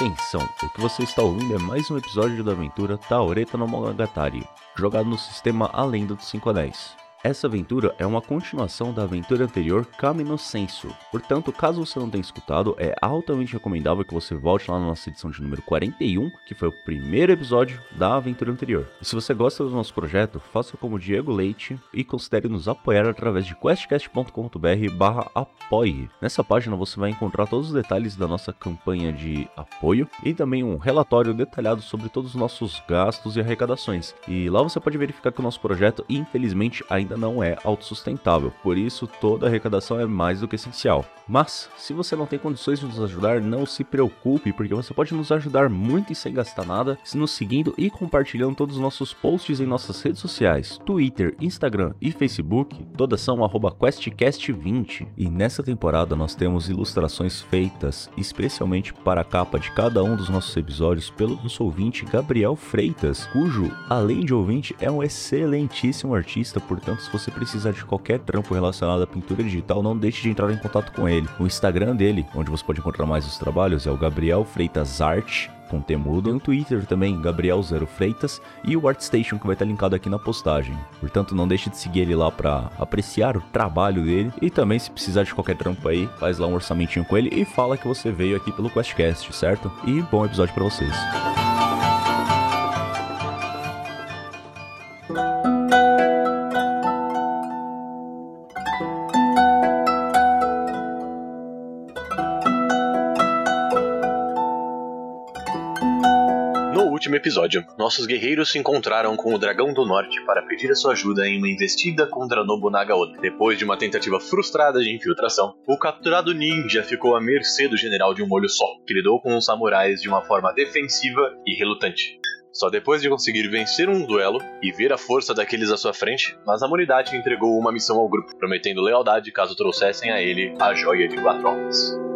Atenção, o que você está ouvindo é mais um episódio da aventura Taoreta no Monogatari, jogado no sistema A Lenda dos Cinco Anéis. Essa aventura é uma continuação da aventura anterior Kami no Senso. Portanto, caso você não tenha escutado, é altamente recomendável que você volte lá na nossa edição de número 41, que foi o primeiro episódio da aventura anterior. E se você gosta do nosso projeto, faça como Diego Leite e considere nos apoiar através de questcast.com.br apoie. Nessa página você vai encontrar todos os detalhes da nossa campanha de apoio e também um relatório detalhado sobre todos os nossos gastos e arrecadações. E lá você pode verificar que o nosso projeto, infelizmente, ainda ainda não é autossustentável, por isso toda arrecadação é mais do que essencial. Mas, se você não tem condições de nos ajudar, não se preocupe, porque você pode nos ajudar muito e sem gastar nada, se nos seguindo e compartilhando todos os nossos posts em nossas redes sociais, Twitter, Instagram e Facebook, todas são QuestCast20. E nessa temporada nós temos ilustrações feitas especialmente para a capa de cada um dos nossos episódios pelo nosso ouvinte Gabriel Freitas, cujo, além de ouvinte, é um excelentíssimo artista, portanto se você precisar de qualquer trampo relacionado à pintura digital, não deixe de entrar em contato com ele. O Instagram dele, onde você pode encontrar mais os trabalhos, é o Gabriel Freitas Art com Temudo, no Twitter também, Gabriel Zero Freitas, e o ArtStation que vai estar linkado aqui na postagem. Portanto, não deixe de seguir ele lá para apreciar o trabalho dele, e também se precisar de qualquer trampo aí, faz lá um orçamentinho com ele e fala que você veio aqui pelo QuestCast, certo? E bom episódio para vocês. Último episódio, nossos guerreiros se encontraram com o Dragão do Norte para pedir a sua ajuda em uma investida contra Nobunaga Oda. Depois de uma tentativa frustrada de infiltração, o capturado ninja ficou à mercê do general de um olho só, que lidou com os samurais de uma forma defensiva e relutante. Só depois de conseguir vencer um duelo e ver a força daqueles à sua frente, Masamunidade entregou uma missão ao grupo, prometendo lealdade caso trouxessem a ele a joia de quatro.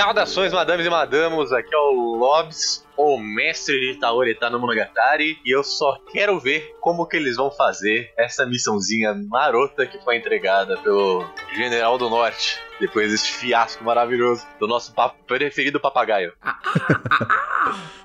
Saudações, madames e madamos, aqui é o Lobs, o mestre de Taoreta no Monogatari, e eu só quero ver como que eles vão fazer essa missãozinha marota que foi entregada pelo General do Norte, depois desse fiasco maravilhoso do nosso preferido papagaio.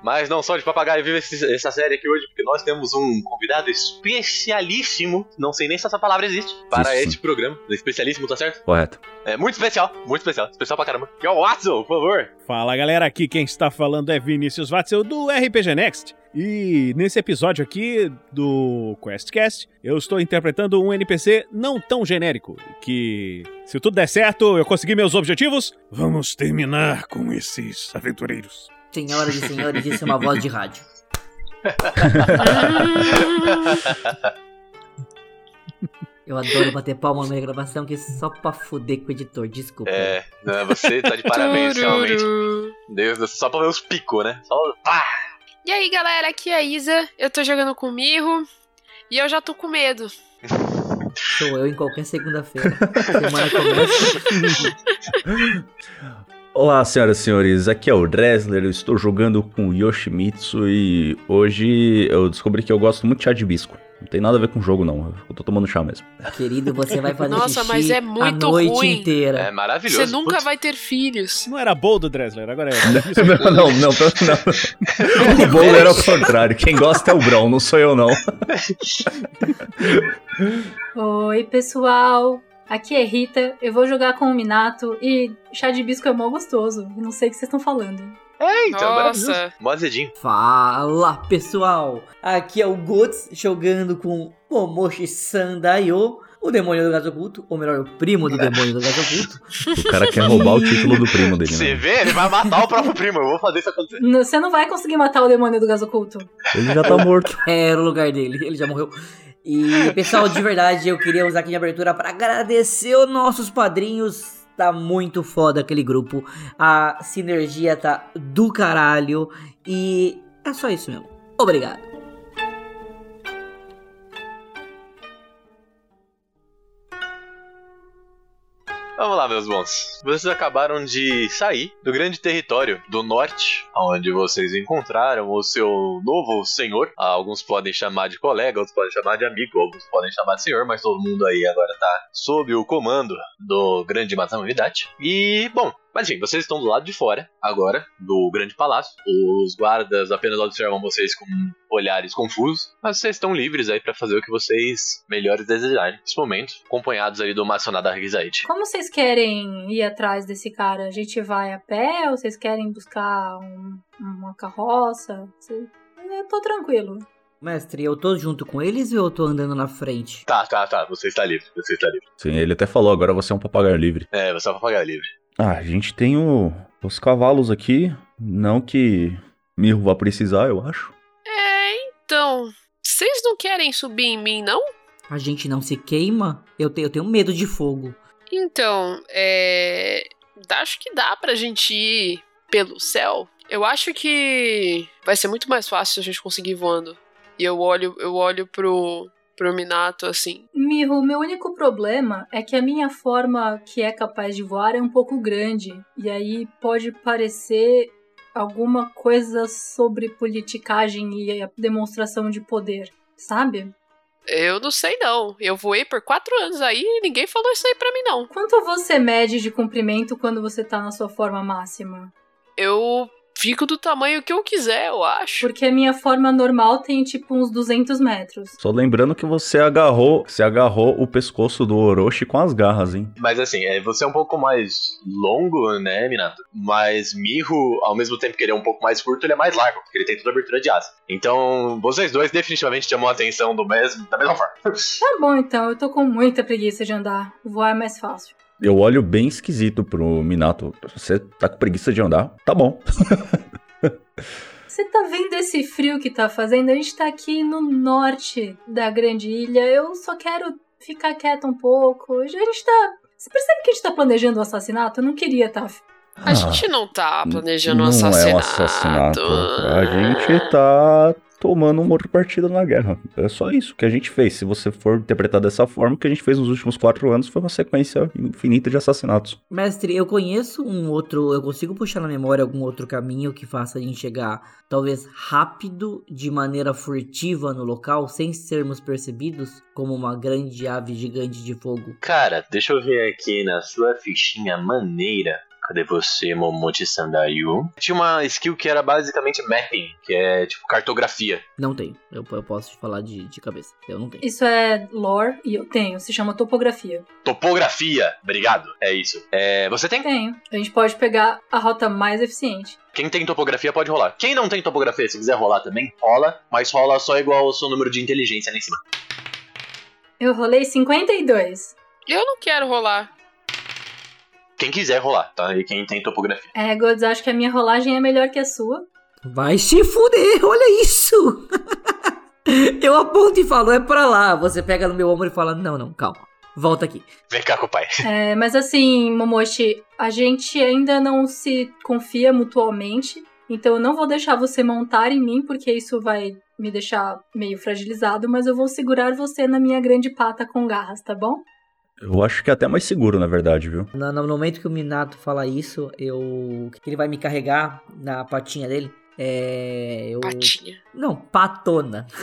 Mas não só de papagaio vive essa série aqui hoje, porque nós temos um convidado especialíssimo, não sei nem se essa palavra existe, para Isso. este programa. Especialíssimo, tá certo? Correto. É muito especial, muito especial, especial pra caramba. Que é o Watson, por favor. Fala galera, aqui quem está falando é Vinícius Watson do RPG Next. E nesse episódio aqui do QuestCast, eu estou interpretando um NPC não tão genérico, que se tudo der certo, eu conseguir meus objetivos, vamos terminar com esses aventureiros. Senhoras e senhores, isso é uma voz de rádio. Eu adoro bater palma na minha gravação, que é só pra fuder com o editor, desculpa. É, não, você tá de parabéns, realmente. Deus, só pra ver os picos, né? Só pá! E aí, galera, aqui é a Isa, eu tô jogando com o Mirro, e eu já tô com medo. Sou eu em qualquer segunda-feira. Semana começa. Olá, senhoras e senhores, aqui é o Dresler, eu estou jogando com o Yoshimitsu e hoje eu descobri que eu gosto muito de chá de bisco. Não tem nada a ver com o jogo, não. Eu tô tomando chá mesmo. Querido, você vai fazer Nossa, xixi mas é muito a noite ruim. inteira. É maravilhoso. Você nunca vai ter filhos. Não era bowl do Dressler, agora é. não, não, não, não. O bolo era ao contrário. Quem gosta é o Brão, não sou eu, não. Oi, pessoal. Aqui é Rita, eu vou jogar com o Minato e chá de bisco é mó gostoso. Não sei o que vocês estão falando. É, então, Nossa. azedinho. Fala, pessoal. Aqui é o Guts jogando com Momoshi Sandayo, o demônio do gás oculto, ou melhor, o primo do demônio do gás oculto. O cara quer roubar o título do primo dele, Você né? vê, ele vai matar o próprio primo. Eu vou fazer isso acontecer. N- Você não vai conseguir matar o demônio do gás oculto. Ele já tá morto. Era o lugar dele, ele já morreu. E, pessoal, de verdade, eu queria usar aqui de abertura para agradecer os nossos padrinhos. Tá muito foda aquele grupo. A sinergia tá do caralho. E é só isso mesmo. Obrigado. Vamos lá, meus bons. Vocês acabaram de sair do grande território do norte, onde vocês encontraram o seu novo senhor. Ah, Alguns podem chamar de colega, outros podem chamar de amigo, outros podem chamar de senhor, mas todo mundo aí agora tá sob o comando do grande Maternidade. E, bom, mas enfim, vocês estão do lado de fora, agora, do grande palácio. Os guardas apenas observam vocês com olhares confusos, mas vocês estão livres aí pra fazer o que vocês melhores desejarem nesse momento, acompanhados aí do Maçonada Rizaide. Como vocês querem ir atrás desse cara? A gente vai a pé ou vocês querem buscar um- uma carroça? Eu tô tranquilo. Mestre, eu tô junto com eles ou eu tô andando na frente? Tá, tá, tá, você está livre, você está livre. Sim, ele até falou, agora você é um papagaio livre. É, você vai pagar livre. Ah, a gente tem o- os cavalos aqui. Não que Mirro vá precisar, eu acho. É, então. Vocês não querem subir em mim, não? A gente não se queima? Eu, te- eu tenho medo de fogo. Então, é. Acho que dá pra gente ir pelo céu. Eu acho que vai ser muito mais fácil se a gente conseguir ir voando. E eu olho, eu olho pro, pro Minato assim. Mirro, meu único problema é que a minha forma que é capaz de voar é um pouco grande. E aí pode parecer alguma coisa sobre politicagem e a demonstração de poder, sabe? Eu não sei não. Eu voei por quatro anos aí e ninguém falou isso aí pra mim não. Quanto você mede de comprimento quando você tá na sua forma máxima? Eu fico do tamanho que eu quiser, eu acho. Porque a minha forma normal tem tipo uns 200 metros. Só lembrando que você agarrou, você agarrou o pescoço do Orochi com as garras, hein? Mas assim, é, você é um pouco mais longo, né, Minato? Mas Mirro, ao mesmo tempo que ele é um pouco mais curto, ele é mais largo, porque ele tem toda a abertura de asa. Então, vocês dois definitivamente chamam a atenção do mesmo, da mesma forma. Tá bom então, eu tô com muita preguiça de andar. Voar é mais fácil. Eu olho bem esquisito pro Minato. Você tá com preguiça de andar? Tá bom. Você tá vendo esse frio que tá fazendo? A gente tá aqui no norte da grande ilha. Eu só quero ficar quieta um pouco. A gente tá. Você percebe que a gente tá planejando o assassinato? Eu não queria tá. A gente não tá planejando um não assassinato. é um assassinato. A gente tá tomando um outro partido na guerra. É só isso que a gente fez. Se você for interpretar dessa forma, o que a gente fez nos últimos quatro anos foi uma sequência infinita de assassinatos. Mestre, eu conheço um outro. Eu consigo puxar na memória algum outro caminho que faça a gente chegar, talvez rápido, de maneira furtiva no local, sem sermos percebidos, como uma grande ave gigante de fogo. Cara, deixa eu ver aqui na sua fichinha maneira. Cadê você, Momochi Sandayu? Tinha uma skill que era basicamente mapping, que é tipo cartografia. Não tenho. Eu, eu posso te falar de, de cabeça. Eu não tenho. Isso é lore e eu tenho. Se chama topografia. Topografia, obrigado. É isso. É, você tem? Tenho. A gente pode pegar a rota mais eficiente. Quem tem topografia pode rolar. Quem não tem topografia, se quiser rolar também, rola, mas rola só igual ao seu número de inteligência lá em cima. Eu rolei 52. Eu não quero rolar. Quem quiser rolar, tá? E quem tem topografia. É, Gods, acho que a minha rolagem é melhor que a sua. Vai se fuder, olha isso! eu aponto e falo, é pra lá. Você pega no meu ombro e fala, não, não, calma. Volta aqui. Vem cá com o pai. É, mas assim, Momoshi, a gente ainda não se confia mutuamente. Então eu não vou deixar você montar em mim, porque isso vai me deixar meio fragilizado, mas eu vou segurar você na minha grande pata com garras, tá bom? Eu acho que é até mais seguro, na verdade, viu? No, no momento que o Minato fala isso, eu. que ele vai me carregar na patinha dele. É. Eu. Patinha. Não, patona.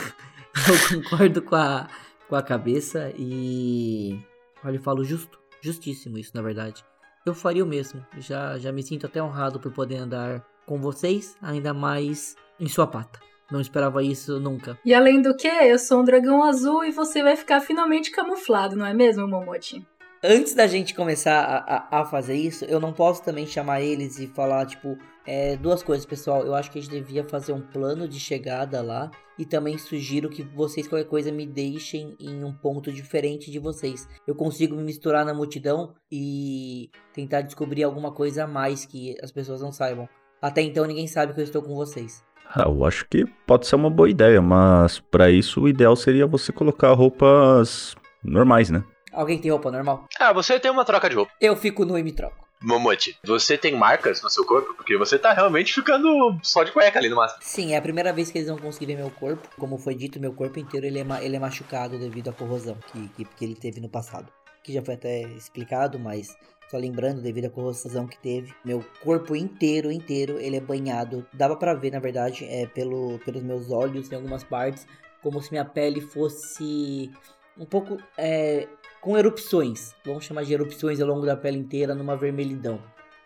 Eu concordo com a, com a cabeça e. Olha, eu falo justo. Justíssimo isso, na verdade. Eu faria o mesmo. Já, já me sinto até honrado por poder andar com vocês, ainda mais em sua pata. Não esperava isso nunca. E além do que, eu sou um dragão azul e você vai ficar finalmente camuflado, não é mesmo, Momochi? Antes da gente começar a, a, a fazer isso, eu não posso também chamar eles e falar, tipo, é, duas coisas, pessoal. Eu acho que a gente devia fazer um plano de chegada lá. E também sugiro que vocês, qualquer coisa, me deixem em um ponto diferente de vocês. Eu consigo me misturar na multidão e tentar descobrir alguma coisa a mais que as pessoas não saibam. Até então ninguém sabe que eu estou com vocês. Ah, eu acho que pode ser uma boa ideia, mas pra isso o ideal seria você colocar roupas normais, né? Alguém tem roupa normal? Ah, você tem uma troca de roupa. Eu fico nu e me troco. Momochi, você tem marcas no seu corpo? Porque você tá realmente ficando só de cueca ali no máximo. Sim, é a primeira vez que eles vão conseguir ver meu corpo. Como foi dito, meu corpo inteiro ele é, ma- ele é machucado devido à corrosão que, que, que ele teve no passado. Que já foi até explicado, mas Só lembrando, devido à corrosão que teve, meu corpo inteiro, inteiro, ele é banhado. Dava pra ver, na verdade, é, pelo, pelos meus olhos em algumas partes, como se minha pele fosse um pouco é, com erupções. Vamos chamar de erupções ao longo da pele inteira, numa vermelhidão.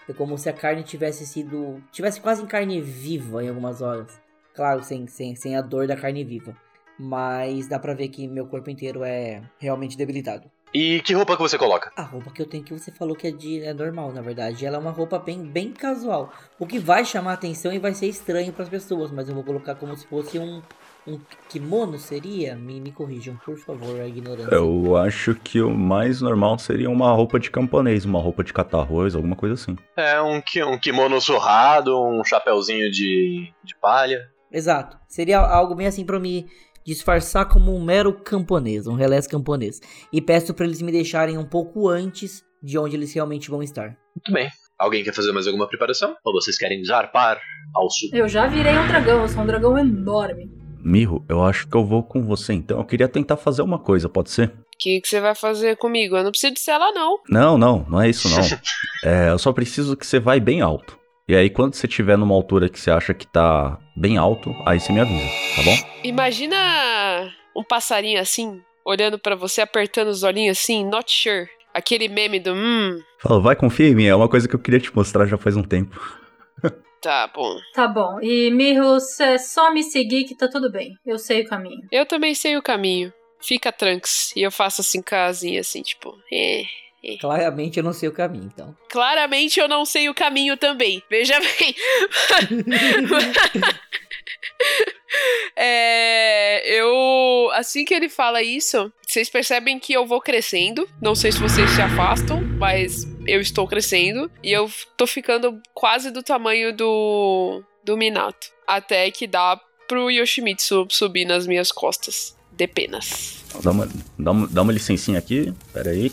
É como se a carne tivesse sido. tivesse quase em carne viva em algumas horas. Claro, sem, sem, sem a dor da carne viva. Mas dá pra ver que meu corpo inteiro é realmente debilitado. E que roupa que você coloca? A roupa que eu tenho que você falou que é de é normal, na verdade. Ela é uma roupa bem, bem casual. O que vai chamar atenção e vai ser estranho para as pessoas, mas eu vou colocar como se fosse um, um kimono, seria? Me, me corrijam, por favor, a ignorância. Eu acho que o mais normal seria uma roupa de camponês, uma roupa de catar arroz, alguma coisa assim. É um, um kimono surrado, um chapéuzinho de, de palha. Exato. Seria algo bem assim pra me disfarçar como um mero camponês, um relés camponês. E peço pra eles me deixarem um pouco antes de onde eles realmente vão estar. Muito bem. Alguém quer fazer mais alguma preparação? Ou vocês querem zarpar ao sul? Eu já virei um dragão, eu sou um dragão enorme. Mirro, eu acho que eu vou com você então. Eu queria tentar fazer uma coisa, pode ser? O que, que você vai fazer comigo? Eu não preciso de ser ela, não. Não, não, não é isso não. É, eu só preciso que você vai bem alto. E aí, quando você estiver numa altura que você acha que tá bem alto, aí você me avisa, tá bom? Imagina um passarinho assim, olhando pra você, apertando os olhinhos assim, not sure. Aquele meme do hum, Fala, vai, confia em mim, é uma coisa que eu queria te mostrar já faz um tempo. tá bom. Tá bom. E Mirros, é só me seguir que tá tudo bem. Eu sei o caminho. Eu também sei o caminho. Fica tranks. E eu faço assim casinha, assim, tipo, é. Claramente eu não sei o caminho, então. Claramente eu não sei o caminho também. Veja bem. é, eu. Assim que ele fala isso, vocês percebem que eu vou crescendo. Não sei se vocês se afastam, mas eu estou crescendo. E eu tô ficando quase do tamanho do. do Minato. Até que dá pro Yoshimitsu subir nas minhas costas. De penas. Dá uma, dá uma, dá uma licencinha aqui, pera aí.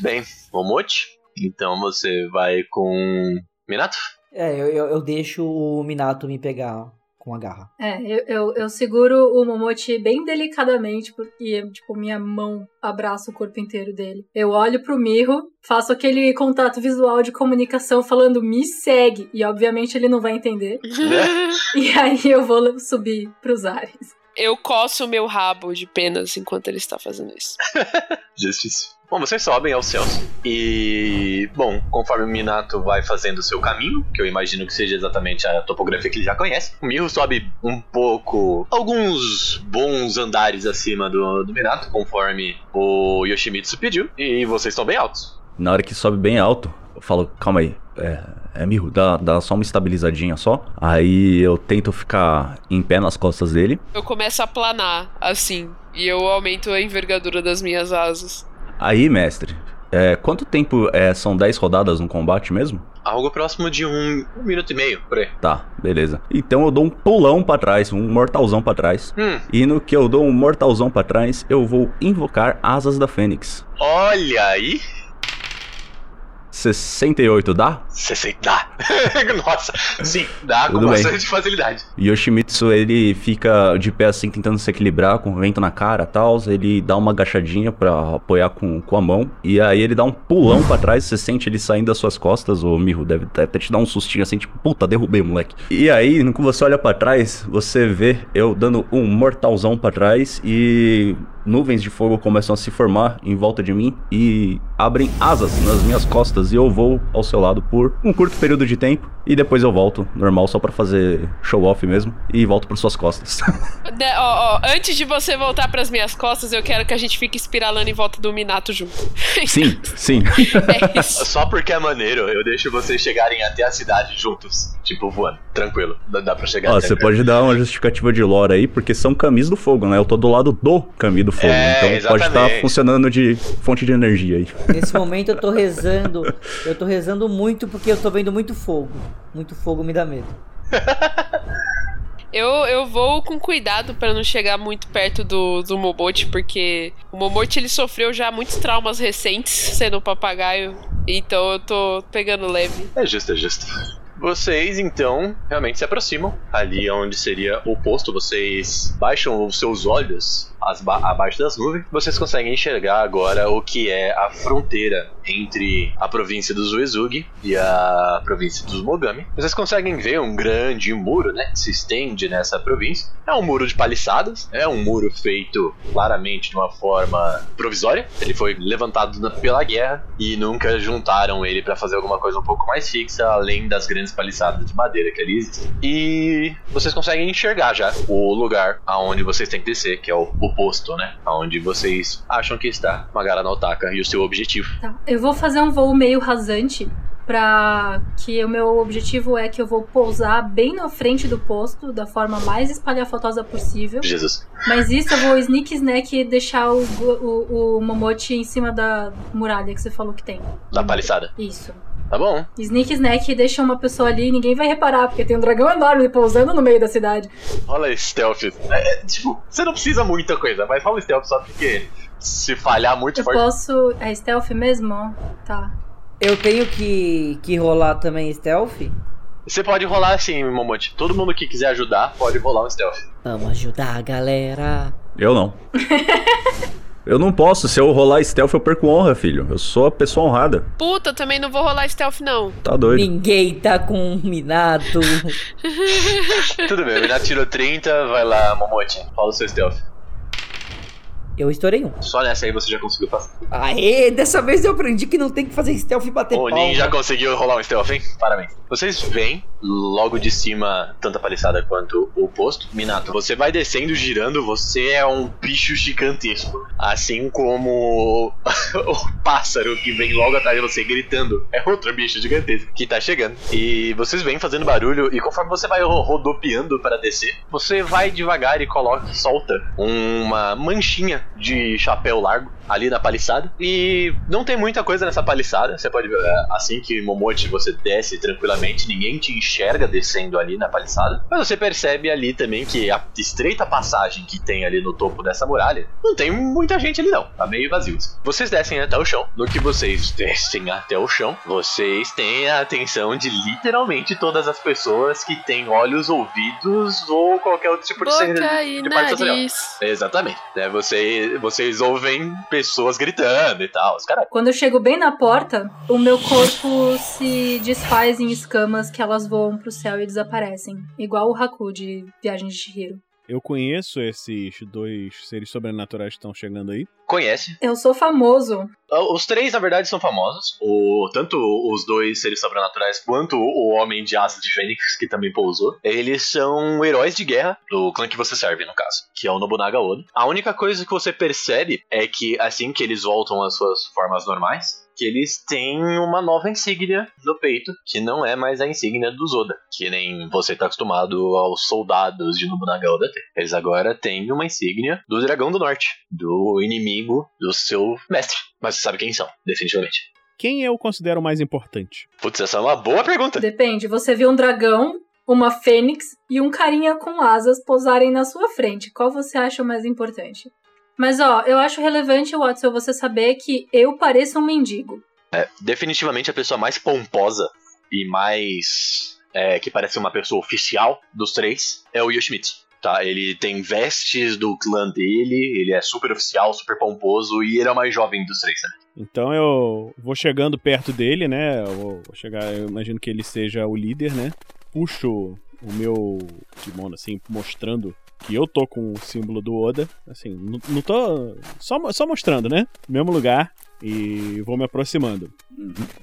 Muito bem. Momote? Então você vai com Minato? É, eu, eu, eu deixo o Minato me pegar com a garra. É, eu, eu, eu seguro o Momote bem delicadamente, porque, tipo, minha mão abraça o corpo inteiro dele. Eu olho pro Mirro, faço aquele contato visual de comunicação falando me segue, e obviamente ele não vai entender. E aí eu vou subir pros ares. Eu coço o meu rabo de penas enquanto ele está fazendo isso. Justiça. Bom, vocês sobem aos céus. E, bom, conforme o Minato vai fazendo o seu caminho, que eu imagino que seja exatamente a topografia que ele já conhece, o Miho sobe um pouco, alguns bons andares acima do, do Minato, conforme o Yoshimitsu pediu, e vocês estão bem altos. Na hora que sobe bem alto, eu falo, calma aí, é, é Mirro, dá, dá só uma estabilizadinha só. Aí eu tento ficar em pé nas costas dele. Eu começo a planar, assim, e eu aumento a envergadura das minhas asas. Aí, mestre, é, quanto tempo é, são 10 rodadas no combate mesmo? Algo próximo de um, um minuto e meio, por aí. Tá, beleza. Então eu dou um pulão pra trás, um mortalzão pra trás. Hum, E no que eu dou um mortalzão pra trás, eu vou invocar asas da Fênix. olha aí. 68 dá? 60. Dá. Nossa, sim, dá com Tudo bem. bastante facilidade. Yoshimitsu, ele fica de pé assim, tentando se equilibrar com o vento na cara e tal. Ele dá uma agachadinha pra apoiar com, com a mão. E aí ele dá um pulão pra trás. Você sente ele saindo das suas costas. O Mirro deve até te dar um sustinho assim, tipo, puta, derrubei, moleque. E aí, que você olha pra trás, você vê eu dando um mortalzão pra trás. E nuvens de fogo começam a se formar em volta de mim. E abrem asas nas minhas costas. E eu vou ao seu lado por um curto período de tempo. E depois eu volto, normal, só pra fazer show off mesmo. E volto por suas costas. De- ó, ó, antes de você voltar pras minhas costas, eu quero que a gente fique espiralando em volta do Minato junto. sim, sim. É. Só porque é maneiro, eu deixo vocês chegarem até a cidade juntos. Tipo, voando. Tranquilo. Dá, dá pra chegar Ó, você pode dar uma justificativa de lore aí, porque são camis do fogo, né? Eu tô do lado do cami do fogo. É, então pode estar exatamente. funcionando de fonte de energia aí. Nesse momento eu tô rezando. Eu tô rezando muito porque eu tô vendo muito fogo. Muito fogo me dá medo. Eu, eu vou com cuidado pra não chegar muito perto do, do Momote, porque o Momote ele sofreu já muitos traumas recentes sendo um papagaio. Então eu tô pegando leve. É justo, é justo. Vocês então realmente se aproximam ali onde seria o posto. Vocês baixam os seus olhos as ba- abaixo das nuvens, vocês conseguem enxergar agora o que é a fronteira entre a província dos Uesugi e a província dos Mogami. Vocês conseguem ver um grande muro, né, que se estende nessa província. É um muro de paliçadas, é um muro feito claramente de uma forma provisória. Ele foi levantado pela guerra e nunca juntaram ele para fazer alguma coisa um pouco mais fixa, além das grandes paliçadas de madeira que ali existem. E vocês conseguem enxergar já o lugar aonde vocês têm que descer, que é o, o posto, né? Aonde vocês acham que está Magara no Otaka e o seu objetivo. Tá. Eu vou fazer um voo meio rasante pra que o meu objetivo é que eu vou pousar bem na frente do posto, da forma mais espalhafatosa possível. Jesus. Mas isso eu vou sneak snack e deixar o, o, o Momote em cima da muralha que você falou que tem. Da paliçada. Isso. Tá bom. Sneak snack deixa uma pessoa ali e ninguém vai reparar, porque tem um dragão enorme pousando no meio da cidade. Rola stealth. É, é, tipo, você não precisa muita coisa, mas rola stealth só porque se falhar muito Eu forte. posso. É stealth mesmo? Tá. Eu tenho que, que rolar também stealth? Você pode rolar assim, Momote. Todo mundo que quiser ajudar pode rolar um stealth. Vamos ajudar a galera. Eu não. eu não posso. Se eu rolar stealth, eu perco honra, filho. Eu sou a pessoa honrada. Puta, também não vou rolar stealth, não. Tá doido. Ninguém tá com um Minato. Tudo bem, o Minato tirou 30, vai lá, Momote. Rola o seu stealth. Eu estourei um. Só nessa aí você já conseguiu passar. Aê, dessa vez eu aprendi que não tem que fazer stealth e bater O palma. Nin já conseguiu rolar um stealth, hein? Parabéns. Vocês veem logo de cima tanto a paliçada quanto o posto. Minato, você vai descendo, girando, você é um bicho gigantesco. Assim como o pássaro que vem logo atrás de você gritando. É outro bicho gigantesco que tá chegando. E vocês vêm fazendo barulho e conforme você vai ro- rodopiando para descer, você vai devagar e coloca, solta uma manchinha de chapéu largo ali na paliçada. E não tem muita coisa nessa paliçada. Você pode ver, é, assim que Momote você desce tranquilamente, ninguém te enxerga descendo ali na paliçada. Mas você percebe ali também que a estreita passagem que tem ali no topo dessa muralha, não tem muita gente ali não. Tá meio vazio. Vocês descem até o chão. No que vocês descem até o chão, vocês têm a atenção de literalmente todas as pessoas que têm olhos, ouvidos ou qualquer outro tipo de, Boca e de parte sensorial. Exatamente. Né, você, vocês ouvem pessoas gritando e tal. Os caras. Quando eu chego bem na porta, o meu corpo se desfaz em escamas que elas voam pro céu e desaparecem. Igual o Haku de Viagem de Chihiro. Eu conheço esses dois seres sobrenaturais que estão chegando aí. Conhece. Eu sou famoso. Os três, na verdade, são famosos. O, tanto os dois seres sobrenaturais quanto o Homem de Asa de Fênix, que também pousou. Eles são heróis de guerra do clã que você serve, no caso, que é o Nobunaga Oda. A única coisa que você percebe é que assim que eles voltam às suas formas normais, que eles têm uma nova insígnia no peito, que não é mais a insígnia do Zoda, que nem você tá acostumado aos soldados de Nobunaga Oda ter. Eles agora têm uma insígnia do Dragão do Norte, do inimigo do seu mestre. Mas você sabe quem são, definitivamente. Quem eu considero mais importante? Putz, essa é uma boa pergunta. Depende, você viu um dragão, uma fênix e um carinha com asas posarem na sua frente. Qual você acha o mais importante? Mas ó, eu acho relevante, Watson, você saber que eu pareço um mendigo. É, definitivamente a pessoa mais pomposa e mais. é, que parece uma pessoa oficial dos três é o Yoshimitsu. Tá, ele tem vestes do clã dele, ele é super oficial, super pomposo e ele é o mais jovem dos três, né? Então eu vou chegando perto dele, né? Eu vou chegar, eu imagino que ele seja o líder, né? Puxo o meu kimono assim, mostrando que eu tô com o símbolo do Oda. Assim, não, tô. Só, só mostrando, né? Mesmo lugar. E vou me aproximando.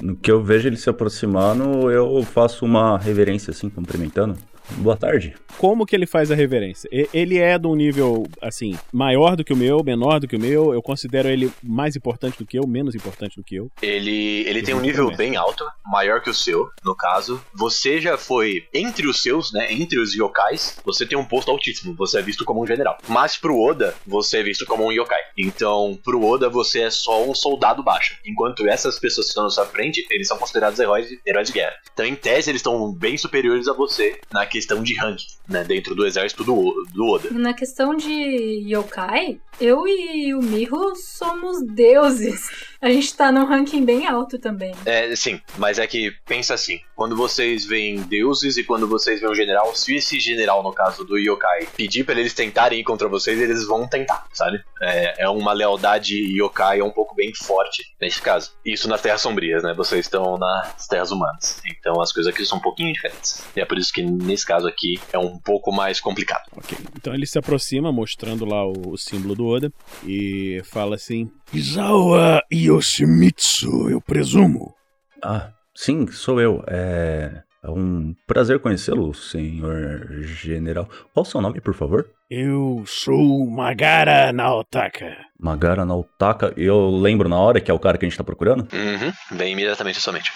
No que eu vejo ele se aproximando, eu faço uma reverência assim, cumprimentando. Boa tarde. Como que ele faz a reverência? Ele é de um nível, assim, maior do que o meu, menor do que o meu. Eu considero ele mais importante do que eu, menos importante do que eu. Ele, ele tem um nível também. bem alto, maior que o seu, no caso. Você já foi entre os seus, né? Entre os yokais, você tem um posto altíssimo. Você é visto como um general. Mas pro Oda, você é visto como um yokai. Então, pro Oda, você é só um soldado baixo. Enquanto essas pessoas que estão na sua frente, eles são considerados heróis de, heróis de guerra. Então, em tese, eles estão bem superiores a você na questão de rank, né? Dentro do exército do, do Oda. Na questão de yokai, eu e o Miho somos deuses. A gente tá num ranking bem alto também. É, sim, mas é que pensa assim: quando vocês veem deuses e quando vocês veem um general, se esse general, no caso do Yokai, pedir pra eles tentarem ir contra vocês, eles vão tentar, sabe? É, é uma lealdade Yokai um pouco bem forte nesse caso. Isso nas Terras Sombrias, né? Vocês estão nas Terras Humanas. Então as coisas aqui são um pouquinho diferentes. E é por isso que nesse caso aqui é um pouco mais complicado. Ok. Então ele se aproxima, mostrando lá o, o símbolo do Oda, e fala assim: Izawa Yoshimitsu, eu presumo. Ah, sim, sou eu. É. É um prazer conhecê-lo, senhor general. Qual o seu nome, por favor? Eu sou Magara Naotaka. Magara Nautaka. Eu lembro na hora que é o cara que a gente tá procurando? Uhum, bem imediatamente somente.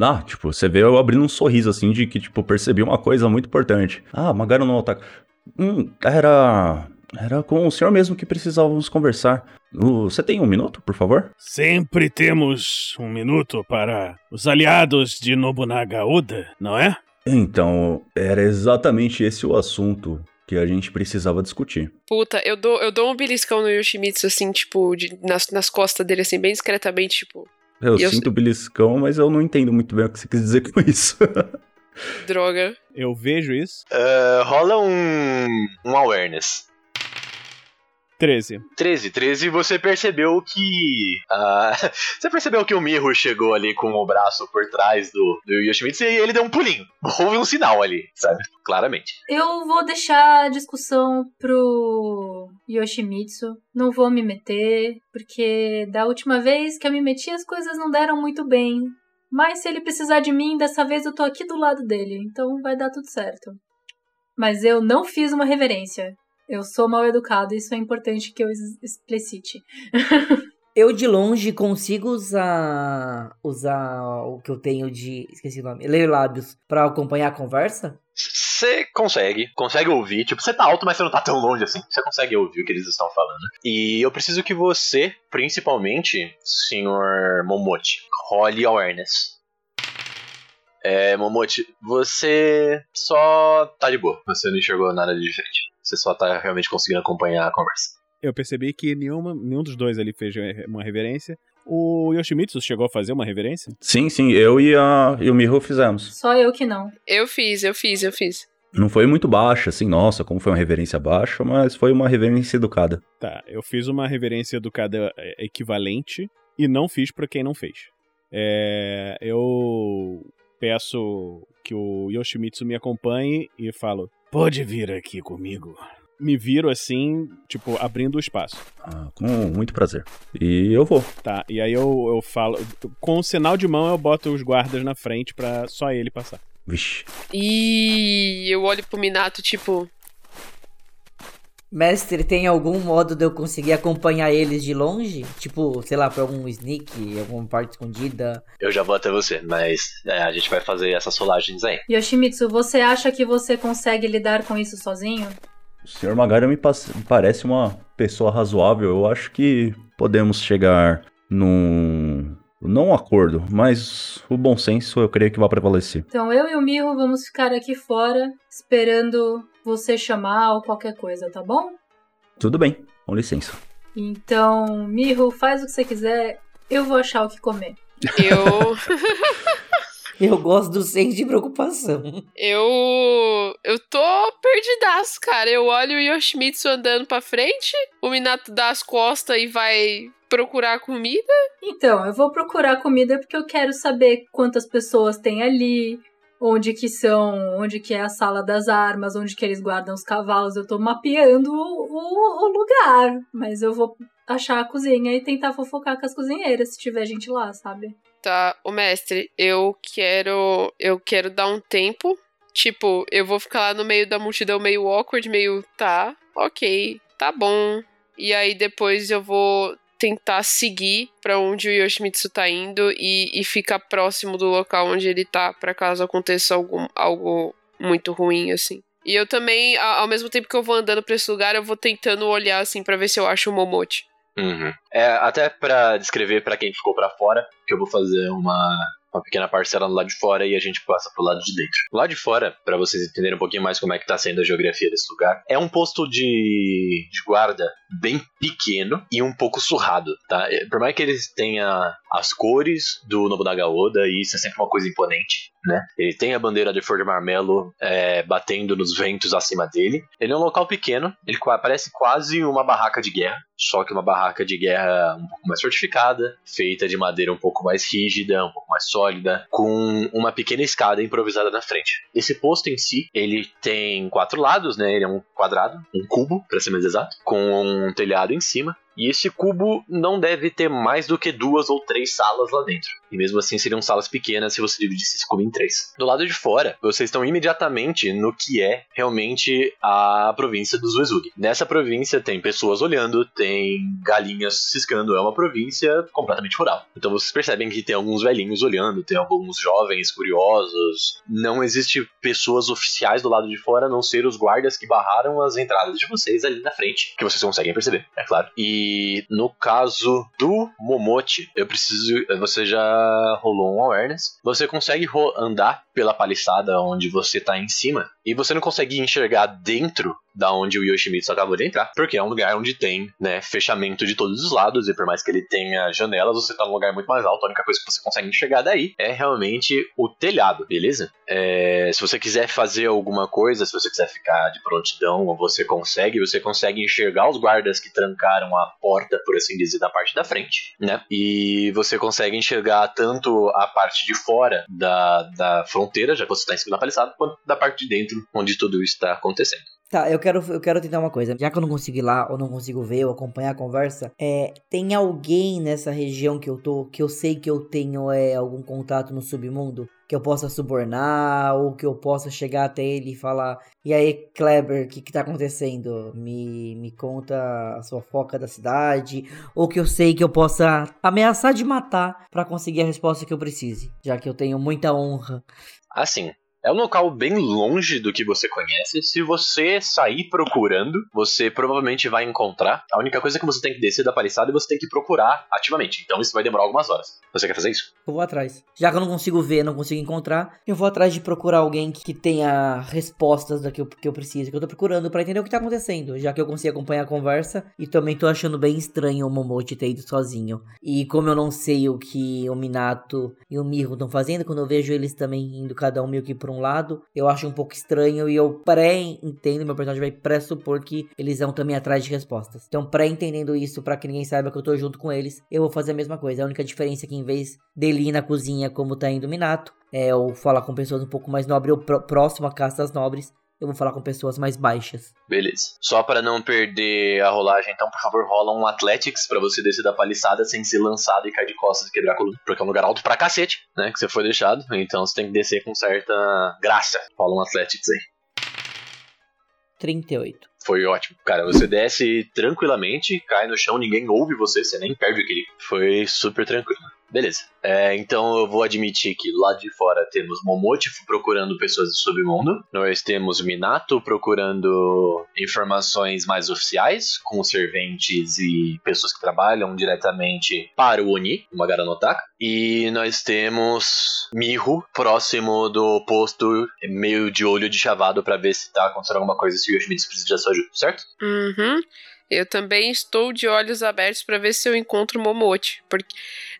Ah, tipo, você vê eu abrindo um sorriso assim de que, tipo, percebi uma coisa muito importante. Ah, Magara Nautaka. Hum, era. Era com o senhor mesmo que precisávamos conversar. Você tem um minuto, por favor? Sempre temos um minuto para os aliados de Nobunaga Oda, não é? Então, era exatamente esse o assunto que a gente precisava discutir. Puta, eu dou, eu dou um beliscão no Yoshimitsu, assim, tipo, de- nas, nas costas dele, assim, bem discretamente, tipo, Eu E eu sinto beliscão, mas eu não entendo muito bem o que você quis dizer com isso. droga. Eu vejo isso. Ah, rola um, um awareness. 13. 13, 13, você percebeu que. ah, você percebeu que o Miho chegou ali com o braço por trás do, do Yoshimitsu e ele deu um pulinho. Houve um sinal ali, sabe? Claramente. Eu vou deixar a discussão pro Yoshimitsu. Não vou me meter, porque da última vez que eu me meti as coisas não deram muito bem. Mas se ele precisar de mim, dessa vez eu tô aqui do lado dele, então vai dar tudo certo. Mas eu não fiz uma reverência. Eu sou mal educado, isso é importante que eu explicite. Eu de longe consigo usar usar o que eu tenho de. Esqueci o nome. Ler lábios pra acompanhar a conversa? Você consegue, consegue ouvir. Tipo, você tá alto, mas você não tá tão longe assim. Você consegue ouvir o que eles estão falando. E eu preciso que você, principalmente, senhor Momote, role awareness. É, Momote, você só tá de boa. Você não enxergou nada de diferente. Você só tá realmente conseguindo acompanhar a conversa. Eu percebi que nenhuma, nenhum dos dois ali fez uma reverência. O Yoshimitsu chegou a fazer uma reverência? sim, sim, eu e, a, e o Miho fizemos. Só eu que não. Eu fiz, eu fiz, eu fiz. Não foi muito baixa, assim, nossa, como foi uma reverência baixa, mas foi uma reverência educada. Tá, eu fiz uma reverência educada é, equivalente e não fiz pra quem não fez. É, eu peço que o Yoshimitsu me acompanhe e falo: Pode vir aqui comigo. me viro assim, tipo, abrindo o espaço. Ah, com muito prazer. E eu vou. Tá, e aí eu, eu falo. Com o sinal de mão eu boto os guardas na frente pra só ele passar. Vixe. E eu olho pro Minato, tipo, Mestre, tem algum modo de eu conseguir acompanhar eles de longe? Tipo, sei lá, pra algum sneak, alguma parte escondida? Eu já vou até você, mas é, a gente vai fazer essas solagens aí. Yoshimitsu, você acha que você consegue lidar com isso sozinho? O Sr. Magara me, parece uma pessoa razoável. Eu acho que podemos chegar num. Não um acordo, mas o bom senso eu creio que vai prevalecer. Então eu e o Miho vamos ficar aqui fora esperando você chamar ou qualquer coisa, tá bom? Tudo bem, com licença. Então, Miho, faz o que você quiser, eu vou achar o que comer. eu. Eu gosto do senso de preocupação. Eu. Eu tô perdidaço, cara. Eu olho o Yoshimitsu andando pra frente, o Minato dá as costas e vai procurar comida. Então, eu vou procurar comida porque eu quero saber quantas pessoas tem ali, onde que são, onde que é a sala das armas, onde que eles guardam os cavalos. Eu tô mapeando o, o- o lugar, mas eu vou achar a cozinha e tentar fofocar com as cozinheiras se tiver gente lá, sabe? Tá, o mestre, eu quero. Eu quero dar um tempo. Tipo, eu vou ficar lá no meio da multidão meio awkward, meio. Tá, ok, tá bom. E aí depois eu vou tentar seguir pra onde o Yoshimitsu tá indo e, e ficar próximo do local onde ele tá, pra caso aconteça algum, algo muito ruim, assim. E eu também, ao mesmo tempo que eu vou andando pra esse lugar, eu vou tentando olhar, assim, pra ver se eu acho o Momote. Uhum. É, até pra descrever pra quem ficou pra fora, que eu vou fazer uma, uma pequena parcela do lado de fora e a gente passa pro lado de dentro. Lá de fora, pra vocês entenderem um pouquinho mais como é que tá sendo a geografia desse lugar, é um posto de, de guarda bem pequeno e um pouco surrado, tá? É, Por mais que ele tenha as cores do Nobunaga Oda, e isso é sempre uma coisa imponente, né? Ele tem a bandeira de flor de marmelo é, batendo nos ventos acima dele. Ele é um local pequeno, ele parece quase uma barraca de guerra, só que uma barraca de guerra um pouco mais fortificada, feita de madeira um pouco mais rígida, um pouco sólida, com uma pequena escada improvisada na frente. Esse posto em si, ele tem quatro lados, né? Ele é um quadrado, um cubo, para ser mais exato, com um telhado em cima. E esse cubo não deve ter mais do que duas ou três salas lá dentro. E mesmo assim seriam salas pequenas se você dividisse esse cubo em três. Do lado de fora, vocês estão imediatamente no que é realmente a província dos Uesugi. Nessa província tem pessoas olhando, tem galinhas ciscando, é uma província completamente rural. Então vocês percebem que tem alguns velhinhos olhando, tem alguns jovens curiosos. Não existe pessoas oficiais do lado de fora, a não ser os guardas que barraram as entradas de vocês ali na frente, que vocês conseguem perceber, é claro. E no caso do Momote, eu preciso. Você já rolou um awareness. Você consegue andar pela paliçada onde você tá em cima. E você não consegue enxergar dentro da onde o Yoshimitsu acabou de entrar. Porque é um lugar onde tem, né, fechamento de todos os lados. E por mais que ele tenha janelas, você tá num lugar muito mais alto. A única coisa que você consegue enxergar daí é realmente o telhado, beleza? É, se você quiser fazer alguma coisa, se você quiser ficar de prontidão, você consegue. Você consegue enxergar os guardas que trancaram a porta, por assim dizer, da parte da frente, né? E você consegue enxergar tanto a parte de fora da, da fronteira, já que você tá em cima da paliçada, quanto da parte de dentro, onde tudo isso está acontecendo. Tá, eu quero, eu quero tentar uma coisa. Já que eu não consigo ir lá, ou não consigo ver, ou acompanhar a conversa, é, tem alguém nessa região que eu tô, que eu sei que eu tenho é, algum contato no submundo, que eu possa subornar, ou que eu possa chegar até ele e falar, e aí, Kleber, o que que tá acontecendo? Me, me conta a sua foca da cidade, ou que eu sei que eu possa ameaçar de matar pra conseguir a resposta que eu precise, já que eu tenho muita honra. Assim, é um local bem longe do que você conhece. Se você sair procurando, você provavelmente vai encontrar. A única coisa é que você tem que descer da paliçada e você tem que procurar ativamente. Então isso vai demorar algumas horas. Você quer fazer isso? Eu vou atrás. Já que eu não consigo ver, não consigo encontrar, eu vou atrás de procurar alguém que, tenha respostas da que eu, preciso, que eu tô procurando pra entender o que tá acontecendo. Já que eu consigo acompanhar a conversa e também tô achando bem estranho o Momote ter ido sozinho. E como eu não sei o que o Minato e o Miho estão fazendo, quando eu vejo eles também indo cada um meio que pra um lado, eu acho um pouco estranho e eu pré-entendo, meu personagem vai pressupor que eles vão também atrás de respostas. Então, pré-entendendo isso, pra que ninguém saiba que eu tô junto com eles, eu vou fazer a mesma coisa. A única diferença é que em vez dele ir na cozinha como tá indo Minato, é, ou falar com pessoas um pouco mais nobres ou pró- próximo à castas nobres, eu vou falar com pessoas mais baixas. Beleza. Só para não perder a rolagem, então, por favor, rola um Athletics pra você descer da paliçada sem ser lançado e cair de costas e quebrar a coluna. Porque é um lugar alto pra cacete, né? Que você foi deixado. Então você tem que descer com certa graça. Rola um Athletics aí. 38. Foi ótimo. Cara, você desce tranquilamente, cai no chão, ninguém ouve você, você nem perde o equilíbrio. Foi super tranquilo. Beleza. É, então eu vou admitir que lado de fora temos Momote procurando pessoas do submundo. Nós temos Minato procurando informações mais oficiais, com serventes e pessoas que trabalham diretamente para o Oni, o Magaranotaka. E nós temos Miho próximo do posto, meio de olho de chavado para ver se tá acontecendo alguma coisa se o Yoshimitsu precisa da sua ajuda, certo? Uhum. Eu também estou de olhos abertos pra ver se eu encontro Momote. Porque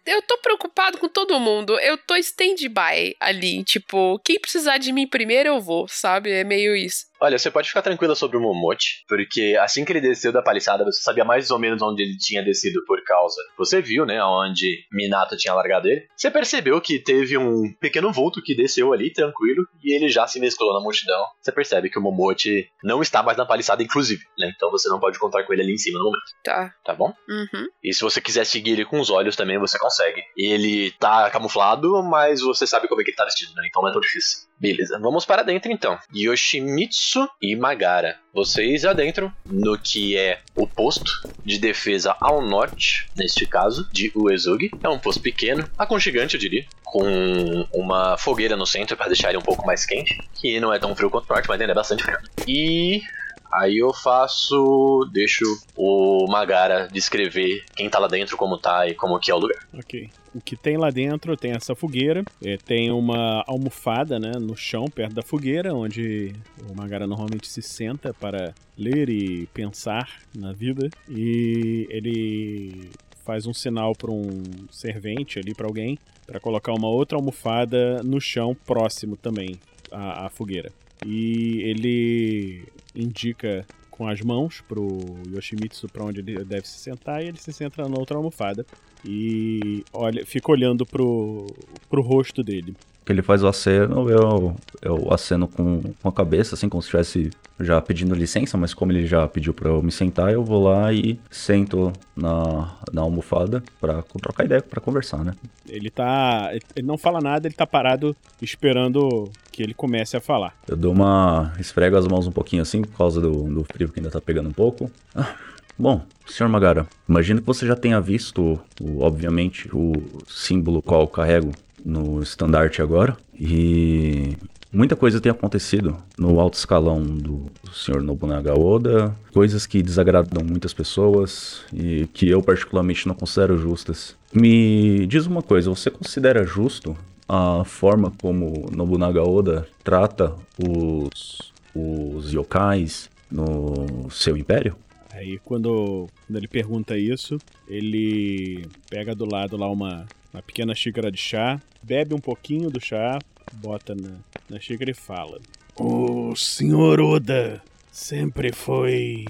eu tô preocupado com todo mundo. Eu tô stand-by ali. Tipo, quem precisar de mim primeiro eu vou, sabe? É meio isso. Olha, você pode ficar tranquila sobre o Momote, porque assim que ele desceu da paliçada, você sabia mais ou menos onde ele tinha descido por causa. Você viu, né, onde Minato tinha largado ele. Você percebeu que teve um pequeno vulto que desceu ali, tranquilo, e ele já se mesclou na multidão. Você percebe que o Momote não está mais na paliçada, inclusive, né? Então você não pode contar com ele ali em cima no momento, Tá. tá bom? Uhum. E se você quiser seguir ele com os olhos também, você consegue. Ele tá camuflado, mas você sabe como é que ele tá vestido, né? Então não é tão difícil. Beleza, vamos para dentro então. Yoshimitsu e Magara. Vocês adentram no que é o posto de defesa ao norte, neste caso, de Uezugi. É um posto pequeno, aconchegante, eu diria. Com uma fogueira no centro para deixar ele um pouco mais quente. Que não é tão frio quanto o norte, mas ainda é bastante frio. E Aí eu faço. Deixo o Magara descrever quem tá lá dentro, como tá e como que é o lugar. Ok. o que tem lá dentro tem essa fogueira, é, tem uma almofada né, no chão, perto da fogueira, onde o Magara normalmente se senta para ler e pensar na vida. E ele faz um sinal para um servente ali, para alguém, para colocar uma outra almofada no chão próximo também à, à fogueira. E ele indica com as mãos pro Yoshimitsu para onde ele deve se sentar e ele se senta na outra almofada e olha, fica olhando pro, pro rosto dele. Que ele faz o aceno, eu, eu aceno com, com a cabeça, assim, como se estivesse já pedindo licença, mas como ele já pediu pra eu me sentar, eu vou lá e sento na, na almofada pra trocar ideia, pra conversar, né? Ele tá. Ele não fala nada, ele tá parado esperando que ele comece a falar. Eu dou uma. esfrego as mãos um pouquinho assim, por causa do, do frio que ainda tá pegando um pouco. Ah, bom, senhor Magara, imagino que você já tenha visto, o, obviamente, o símbolo qual eu carrego no estandarte agora. E muita coisa tem acontecido no alto escalão do, senhor Nobunaga Oda, coisas que desagradam muitas pessoas e que eu particularmente não considero justas. Me diz uma coisa, você considera justo a forma como Nobunaga Oda trata os, os yokais no seu império? Aí quando, quando ele pergunta isso, ele pega do lado lá uma, uma pequena xícara de chá, bebe um pouquinho do chá, bota na, na xícara e fala. O senhor Oda sempre foi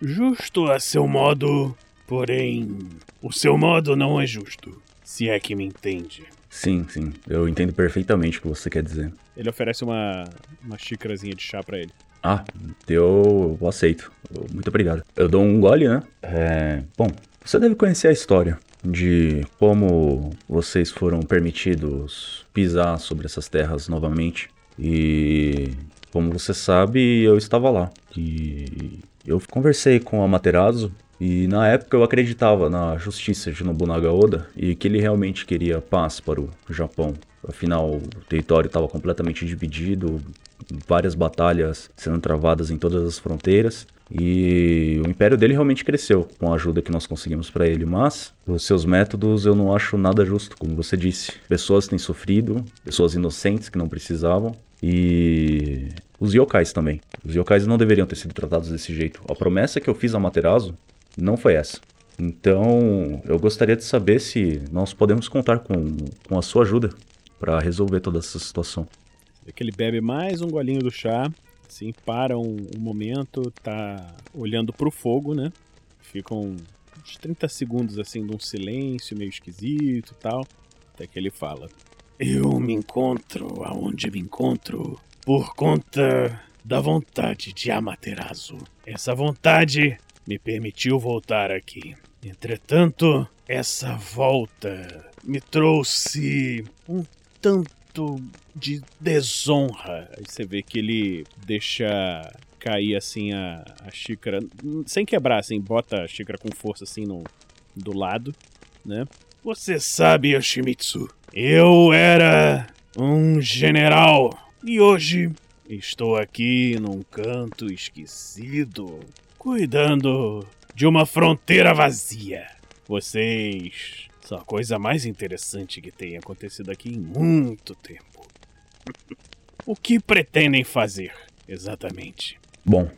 justo a seu modo, porém, o seu modo não é justo, se é que me entende. Sim, sim, eu entendo perfeitamente o que você quer dizer. Ele oferece uma, uma xícarazinha de chá para ele. Ah, eu, eu aceito. Muito obrigado. Eu dou um gole, né? É, bom, você deve conhecer a história de como vocês foram permitidos pisar sobre essas terras novamente. E como você sabe, eu estava lá. E eu conversei com a Materazo e na época eu acreditava na justiça de Nobunaga Oda e que ele realmente queria paz para o Japão. Afinal, o território estava completamente dividido, várias batalhas sendo travadas em todas as fronteiras. E o império dele realmente cresceu com a ajuda que nós conseguimos para ele, mas os seus métodos eu não acho nada justo, como você disse. Pessoas têm sofrido, pessoas inocentes que não precisavam e os yokais também. Os yokais não deveriam ter sido tratados desse jeito. A promessa que eu fiz a Materazo não foi essa. Então, eu gostaria de saber se nós podemos contar com, com a sua ajuda para resolver toda essa situação. Vê que ele bebe mais um golinho do chá, assim, para um, um momento, tá olhando pro fogo, né? Ficam uns 30 segundos, assim, de um silêncio meio esquisito e tal, até que ele fala. Eu me encontro aonde me encontro por conta da vontade de Amaterasu. Essa vontade me permitiu voltar aqui. Entretanto, essa volta me trouxe um tanto de desonra. Aí você vê que ele deixa cair assim a, a xícara, sem quebrar, assim, bota a xícara com força assim no, do lado, né? Você sabe, Yoshimitsu, eu era um general e hoje estou aqui num canto esquecido, cuidando de uma fronteira vazia. Vocês são a coisa mais interessante que tem acontecido aqui em muito tempo. o que pretendem fazer, exatamente? Bom,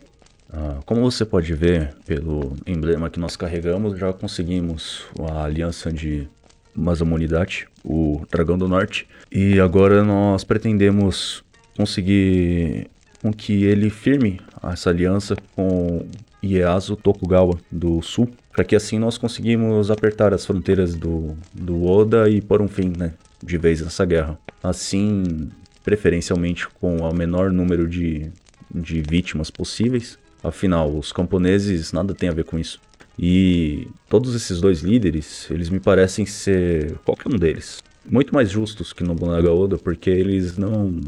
ah, como você pode ver pelo emblema que nós carregamos, já conseguimos a aliança de Masamunidade, o Dragão do Norte, e agora nós pretendemos conseguir com que ele firme essa aliança com Ieyasu Tokugawa do Sul, para que assim nós conseguimos apertar as fronteiras do, do Oda e pôr um fim, né, de vez nessa guerra. Assim, preferencialmente com o menor número de, de vítimas possíveis. Afinal, os camponeses nada tem a ver com isso. E todos esses dois líderes, eles me parecem ser qualquer um deles muito mais justos que Nobunaga Oda, porque eles não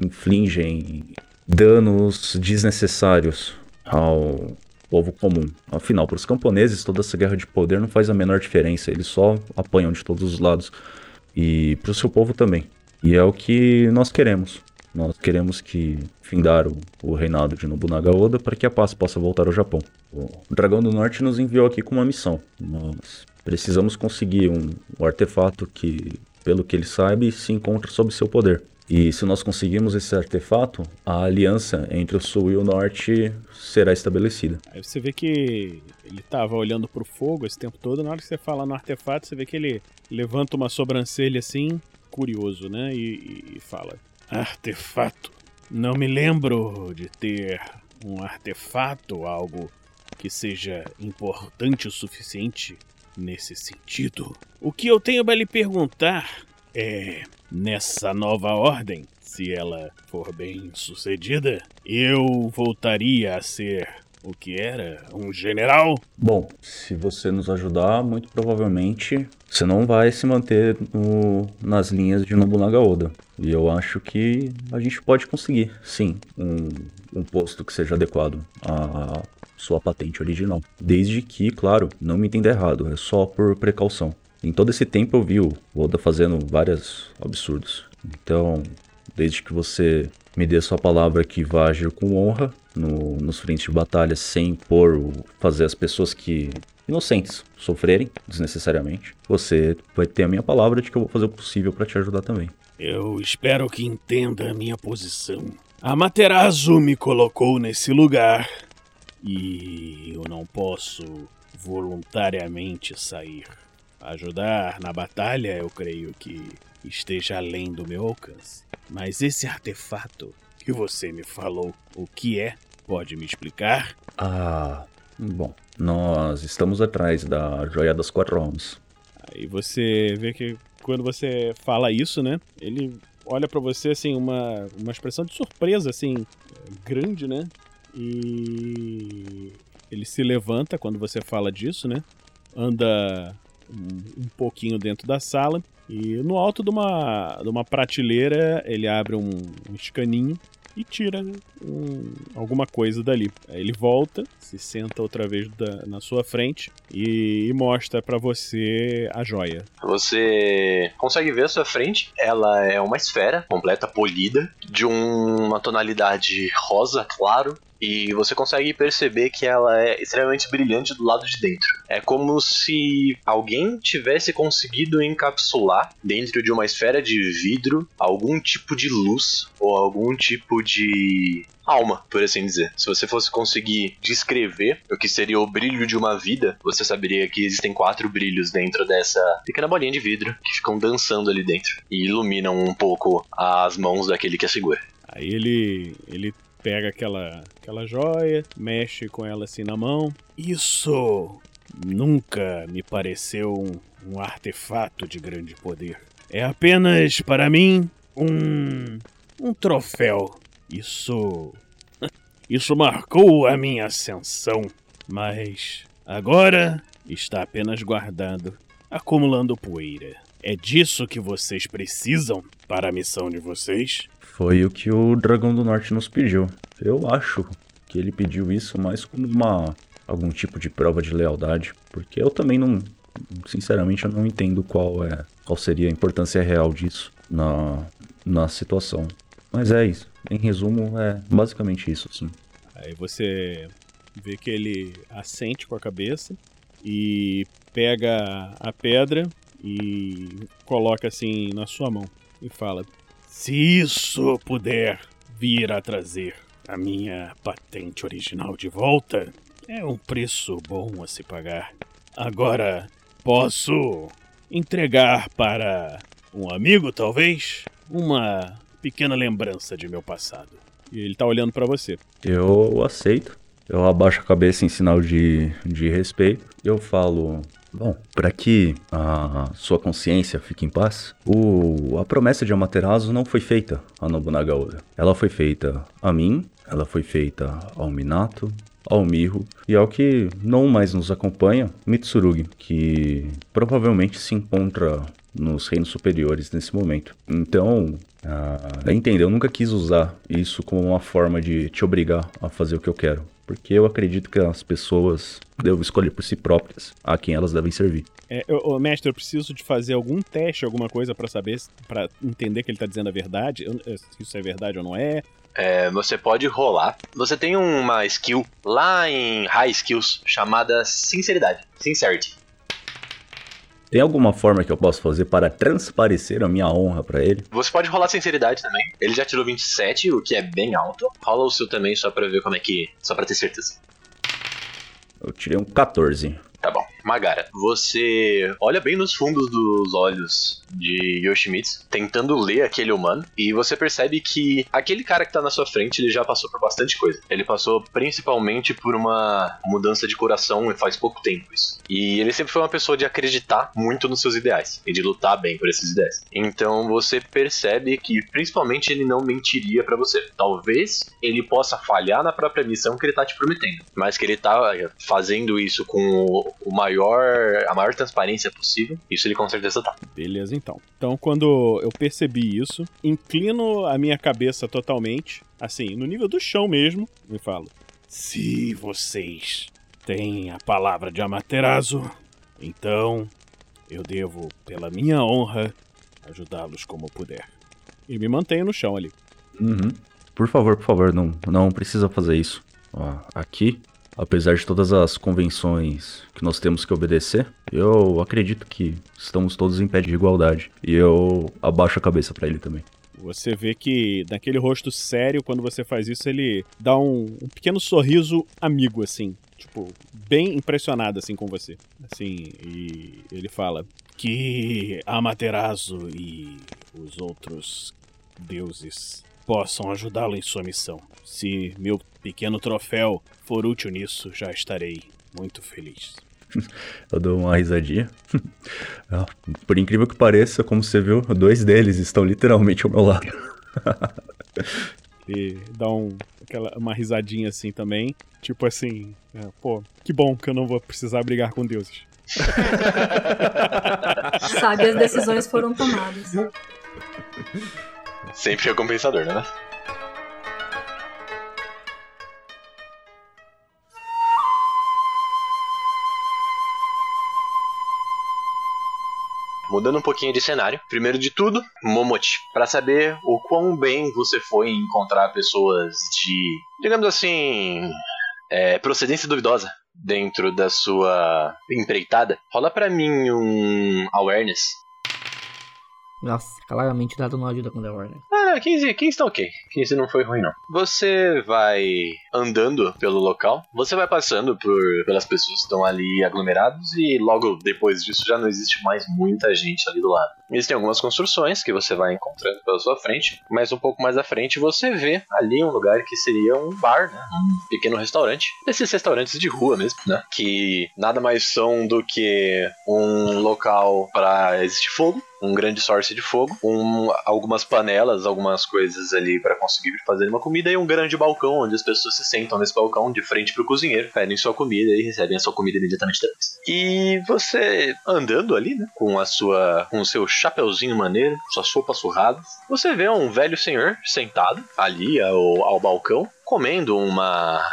infligem danos desnecessários ao povo comum. Afinal, para os camponeses, toda essa guerra de poder não faz a menor diferença, eles só apanham de todos os lados. E para o seu povo também. E é o que nós queremos. Nós queremos que findar o, o reinado de Nobunaga Oda para que a paz possa voltar ao Japão. O Dragão do Norte nos enviou aqui com uma missão. Nós Precisamos conseguir um, um artefato que, pelo que ele sabe, se encontra sob seu poder. E se nós conseguirmos esse artefato, a aliança entre o Sul e o Norte será estabelecida. Aí você vê que ele tava olhando pro fogo esse tempo todo. Na hora que você fala no artefato, você vê que ele levanta uma sobrancelha assim, curioso, né? E, e fala: Artefato. Não me lembro de ter um artefato, algo que seja importante o suficiente nesse sentido. O que eu tenho para lhe perguntar é: nessa nova ordem, se ela for bem sucedida, eu voltaria a ser o que era? Um general? Bom, se você nos ajudar, muito provavelmente você não vai se manter no- nas linhas de Nobunaga Oda. E eu acho que a gente pode conseguir, sim, um, um posto que seja adequado à sua patente original. Desde que, claro, não me entenda errado, é só por precaução. Em todo esse tempo eu vi o Oda fazendo vários absurdos. Então, desde que você me dê sua palavra que vai agir com honra no, nos frentes de batalha sem por o- fazer as pessoas que inocentes sofrerem desnecessariamente, você vai ter a minha palavra de que eu vou fazer o possível para te ajudar também. Eu espero que entenda a minha posição. A Materazo me colocou nesse lugar e eu não posso voluntariamente sair. Ajudar na batalha, eu creio que esteja além do meu alcance. Mas esse artefato que você me falou, o que é? Pode me explicar? Ah, bom, nós estamos atrás da Joia das Quatro Almas. Aí você vê que quando você fala isso, né? Ele olha pra você assim, uma, uma expressão de surpresa, assim, grande, né? E ele se levanta quando você fala disso, né? Anda um, pouquinho dentro da sala e no alto de uma, de uma prateleira ele abre um, um escaninho e tira um- alguma coisa dali. Aí ele volta, se senta outra vez da- na sua frente e, e mostra pra você a joia. Você consegue ver à sua frente, ela é uma esfera completa, polida, de um- uma tonalidade rosa claro. E você consegue perceber que ela é extremamente brilhante do lado de dentro. É como se alguém tivesse conseguido encapsular dentro de uma esfera de vidro algum tipo de luz ou algum tipo de alma, por assim dizer. Se você fosse conseguir descrever o que seria o brilho de uma vida, você saberia que existem quatro brilhos dentro dessa pequena bolinha de vidro que ficam dançando ali dentro e iluminam um pouco as mãos daquele que a segura. Aí ele ele pega aquela aquela joia, mexe com ela assim na mão. Isso nunca me pareceu um, um artefato de grande poder. É apenas, para mim, um. um troféu. Isso. Isso marcou a minha ascensão. Mas agora está apenas guardado, acumulando poeira. É disso que vocês precisam para a missão de vocês? Foi o que o Dragão do Norte nos pediu. Eu acho que ele pediu isso mais como uma algum tipo de prova de lealdade, porque eu também não, sinceramente, eu não entendo qual é qual seria a importância real disso na na situação. Mas é isso. Em resumo, é basicamente isso, sim. Aí você vê que ele assente com a cabeça e pega a pedra e coloca assim na sua mão e fala: Se isso puder vir a trazer a minha patente original de volta, é um preço bom a se pagar. Agora, posso entregar para um amigo, talvez? Uma pequena lembrança de meu passado. E ele tá olhando pra você. Eu aceito. Eu abaixo a cabeça em sinal de, de respeito. Eu falo. Bom, para que a sua consciência fique em paz, o, a promessa de Amaterasu não foi feita a Nobunaga Oda. Ela foi feita a mim, ela foi feita ao Minato, ao Miho e ao que não mais nos acompanha, Mitsurugi, que provavelmente se encontra nos reinos superiores nesse momento. Então, ah, eu nunca quis usar isso como uma forma de te obrigar a fazer o que eu quero. Porque eu acredito que as pessoas devem escolher por si próprias a quem elas devem servir. É, eu- ô, mestre, eu preciso de fazer algum teste, alguma coisa pra saber, pra entender que ele tá dizendo a verdade, eu- se isso é verdade ou não é. É, você pode rolar. Você tem uma skill lá em High Skills chamada Sinceridade. Sincerity. Tem alguma forma que eu posso fazer para transparecer a minha honra pra ele? Você pode rolar sinceridade também. Ele já tirou 27, o que é bem alto. Rola o seu também só pra ver como é que. Só pra ter certeza. Eu tirei um 14. Tá bom. Magara, você olha bem nos fundos dos olhos de Yoshimitsu, tentando ler aquele humano, e você percebe que aquele cara que tá na sua frente, ele já passou por bastante coisa. Ele passou principalmente por uma mudança de coração faz pouco tempo isso. E ele sempre foi uma pessoa de acreditar muito nos seus ideais e de lutar bem por esses ideias. Então você percebe que principalmente ele não mentiria pra você. Talvez ele possa falhar na própria missão que ele tá te prometendo, mas que ele tá fazendo isso com o- maior a maior transparência possível. Isso ele com certeza tá. Beleza, então. Então, quando eu percebi isso, inclino a minha cabeça totalmente, assim, no nível do chão mesmo, e falo: Se vocês têm a palavra de Amaterasu, então eu devo, pela minha honra, ajudá-los como puder. e me mantenho no chão ali. Uhum. Por favor, por favor, não, não precisa fazer isso. Ó, aqui, apesar de todas as convenções que nós temos que obedecer, eu acredito que estamos todos em pé de igualdade. E eu abaixo a cabeça pra ele também. Você vê que naquele rosto sério, quando você faz isso, ele dá um, um pequeno sorriso amigo, assim. Tipo, bem impressionado, assim, com você. Assim, e ele fala: Que Amaterasu e os outros deuses possam ajudá-lo em sua missão. Se meu pequeno troféu for útil nisso, já estarei muito feliz. Eu dou uma risadinha. Ah, Por incrível que pareça, como você viu, dois deles estão literalmente ao meu lado. E dá um, aquela, uma risadinha assim também. Tipo assim, é, pô, que bom que eu não vou precisar brigar com deuses. Sábias decisões foram tomadas. Sempre recompensador, né? Mudando um pouquinho de cenário. Primeiro de tudo, Momote. Pra saber o quão bem você foi em encontrar pessoas de, digamos assim, é, procedência duvidosa dentro da sua empreitada, rola pra mim um awareness. Nossa, claramente o dado não ajuda com The Warner. Ah, 15, 15 tá ok. 15 não foi ruim, não. Você vai andando pelo local, você vai passando por, pelas pessoas que estão ali aglomeradas e logo depois disso já não existe mais muita gente ali do lado. Existem algumas construções que você vai encontrando pela sua frente, mas um pouco mais à frente você vê ali um lugar que seria um bar, né? Um pequeno restaurante. Esses restaurantes de rua mesmo, né? Que nada mais são do que um local para existir fogo um grande source de fogo, um, algumas panelas, algumas coisas ali para conseguir fazer uma comida e um grande balcão onde as pessoas se sentam nesse balcão de frente pro cozinheiro, pedem sua comida e recebem a sua comida imediatamente depois. E você andando ali, né, com a sua com o seu chapeuzinho maneiro, suas roupas surradas, você vê um velho senhor sentado ali ao, ao balcão comendo uma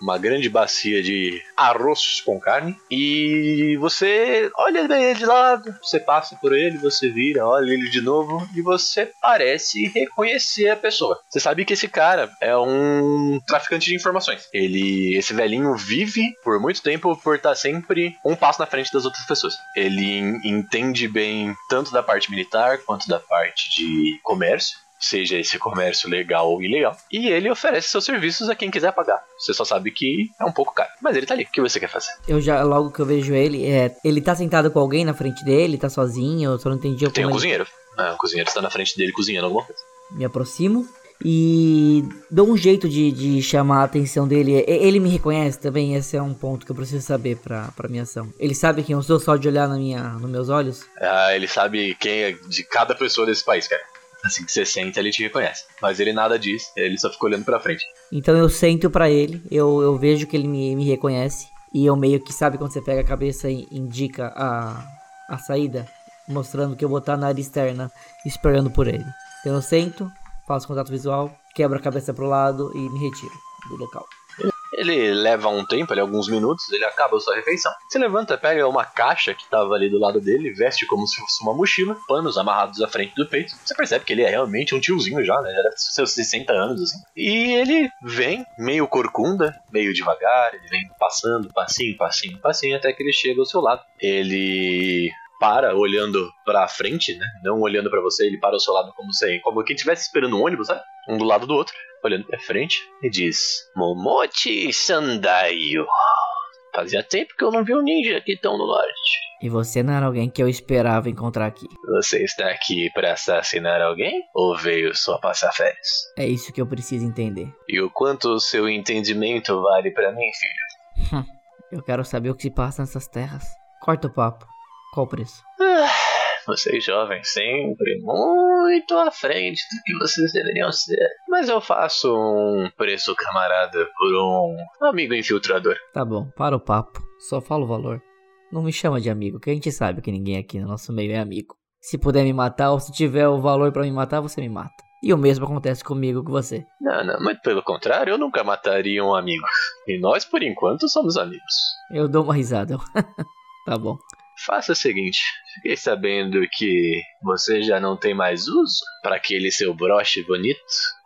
uma grande bacia de arroz com carne e você olha ele de lado, você passa por ele, você vira, olha ele de novo e você parece reconhecer a pessoa. Você sabe que esse cara é um traficante de informações. Ele, esse velhinho vive por muito tempo por estar sempre um passo na frente das outras pessoas. Ele en- entende bem tanto da parte militar quanto da parte de comércio seja esse comércio legal ou ilegal. E ele oferece seus serviços a quem quiser pagar. Você só sabe que é um pouco caro. Mas ele tá ali. O que você quer fazer? Eu já, logo que eu vejo ele, é, ele tá sentado com alguém na frente dele, tá sozinho, eu só não entendi Tem um cozinheiro. Ah, o cozinheiro está na frente dele cozinhando alguma coisa. me aproximo e dou um jeito de, de chamar a atenção dele. Ele me reconhece também, esse é um ponto que eu preciso saber pra, pra minha ação. Ele sabe quem eu sou só de olhar na minha, nos meus olhos? Ah, ele sabe quem é de cada pessoa desse país, cara. Assim que você senta, ele te reconhece. Mas ele nada diz, ele só fica olhando pra frente. Então eu sento pra ele, eu, eu vejo que ele me, me reconhece. E eu meio que sabe quando você pega a cabeça e indica a, a saída, mostrando que eu vou estar na área externa esperando por ele. Então eu sento, faço contato visual, quebro a cabeça pro lado e me retiro do local. Ele leva um tempo, ali, alguns minutos, ele acaba a sua refeição. Você levanta, pega uma caixa que tava ali do lado dele, veste como se fosse uma mochila, panos amarrados à frente do peito. Você percebe que ele é realmente um tiozinho já, né? Já deve ter seus 60 anos, assim. E ele vem meio corcunda, meio devagar, ele vem passando, passinho, passinho, passinho, até que ele chega ao seu lado. Ele para olhando pra frente, né? Não olhando pra você, ele para ao seu lado como se, como quem estivesse esperando um ônibus, sabe? Um do lado do outro, olhando pra frente e diz: Momochi Sandaio. Fazia tempo que eu não vi um ninja aqui tão no norte. E você não era alguém que eu esperava encontrar aqui. Você está aqui para assassinar alguém ou veio só passar férias? É isso que eu preciso entender. E o quanto o seu entendimento vale pra mim, filho? Eu quero saber o que se passa nessas terras. Corta o papo. Qual o preço? Ah, vocês jovens sempre muito à frente do que vocês deveriam ser. Mas eu faço um preço camarada por um amigo infiltrador. Tá bom, para o papo. Só fala o valor. Não me chama de amigo, que a gente sabe que ninguém aqui no nosso meio é amigo. Se puder me matar ou se tiver o valor pra me matar, você me mata. E o mesmo acontece comigo com você. Não, não, muito pelo contrário, eu nunca mataria um amigo. E nós, por enquanto, somos amigos. Eu dou uma risada. tá bom. Faça o seguinte: fiquei sabendo que você já não tem mais uso para aquele seu broche bonito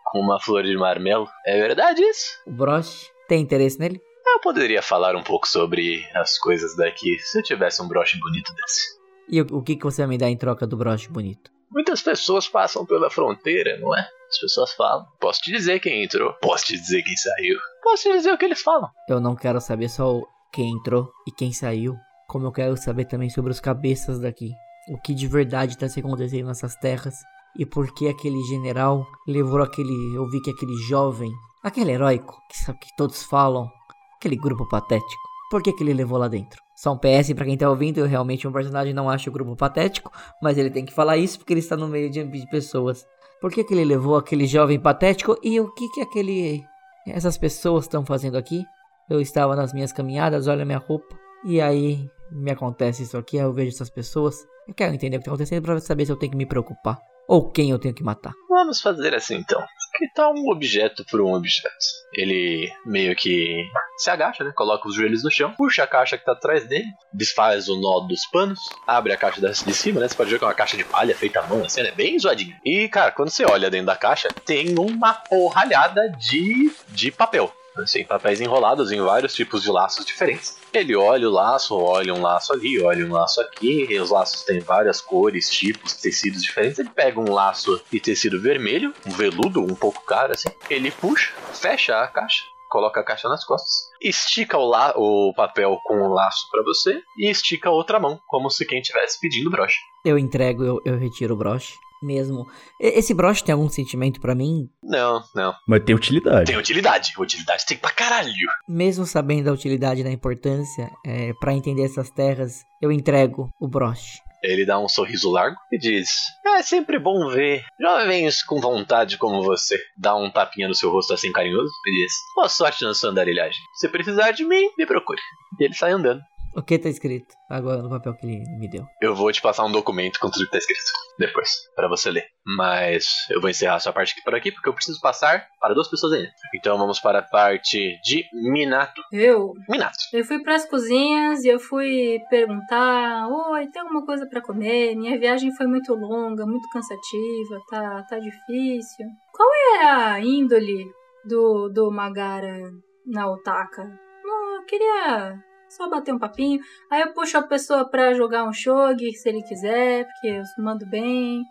com uma flor de marmelo. É verdade isso? O broche, tem interesse nele? Eu poderia falar um pouco sobre as coisas daqui se eu tivesse um broche bonito desse. E o, o que, que você vai me dar em troca do broche bonito? Muitas pessoas passam pela fronteira, não é? As pessoas falam. Posso te dizer quem entrou, posso te dizer quem saiu, posso te dizer o que eles falam. Eu não quero saber só quem entrou e quem saiu, como eu quero saber também sobre os cabeças daqui. O que de verdade está se acontecendo nessas terras e por que aquele general levou aquele. Eu vi que aquele jovem, aquele heróico, que que todos falam, aquele grupo patético, por que, que ele levou lá dentro? Só um PS pra quem tá ouvindo, eu realmente um personagem não acho o grupo patético, mas ele tem que falar isso porque ele está no meio de, de pessoas. Por que, que ele levou aquele jovem patético e o que que aquele essas pessoas estão fazendo aqui? Eu estava nas minhas caminhadas, olha minha roupa, e aí me acontece isso aqui, eu vejo essas pessoas. Eu quero entender o que está acontecendo para saber se eu tenho que me preocupar ou quem eu tenho que matar. Vamos fazer assim então. Que tal um objeto por um objeto? Ele meio que se agacha, né? Coloca os joelhos no chão, puxa a caixa que tá atrás dele, desfaz o nó dos panos, abre a caixa de cima, né? Você pode ver que é uma caixa de palha feita à mão, assim, é bem zoadinha. E, cara, quando você olha dentro da caixa, tem uma porralhada de, de papel. Assim, papéis enrolados em vários tipos de laços diferentes. Ele olha o laço, olha um laço ali, olha um laço aqui. Os laços têm várias cores, tipos, tecidos diferentes. Ele pega um laço de tecido vermelho, um veludo, um pouco caro assim. Ele puxa, fecha a caixa, coloca a caixa nas costas, estica o, la o papel com o laço pra você e estica a outra mão, como se quem estivesse pedindo broche. Eu entrego, eu, eu retiro o broche. Mesmo. Esse broche tem algum sentimento pra mim? Não, não. Mas tem utilidade. Tem utilidade. Utilidade tem pra caralho. Mesmo sabendo da utilidade e da importância, é, para entender essas terras, eu entrego o broche. Ele dá um sorriso largo e diz: É sempre bom ver jovens com vontade como você. Dá um tapinha no seu rosto assim carinhoso e diz: Boa sorte na sua andarilhagem. Se precisar de mim, me procure. E ele sai andando. O que tá escrito agora no papel que ele me deu? Eu vou te passar um documento com tudo que tá escrito depois, pra você ler. Mas eu vou encerrar essa parte aqui por aqui porque eu preciso passar para duas pessoas ainda. Então vamos para a parte de Minato. Eu, Minato. eu fui pras cozinhas e eu fui perguntar: Oi, tem alguma coisa pra comer? Minha viagem foi muito longa, muito cansativa, tá, tá difícil. Qual é a índole do, do Magara na Otaka? Não, eu queria só bater um papinho. Aí eu puxo a pessoa pra jogar um shogi, se ele quiser, porque eu mando bem.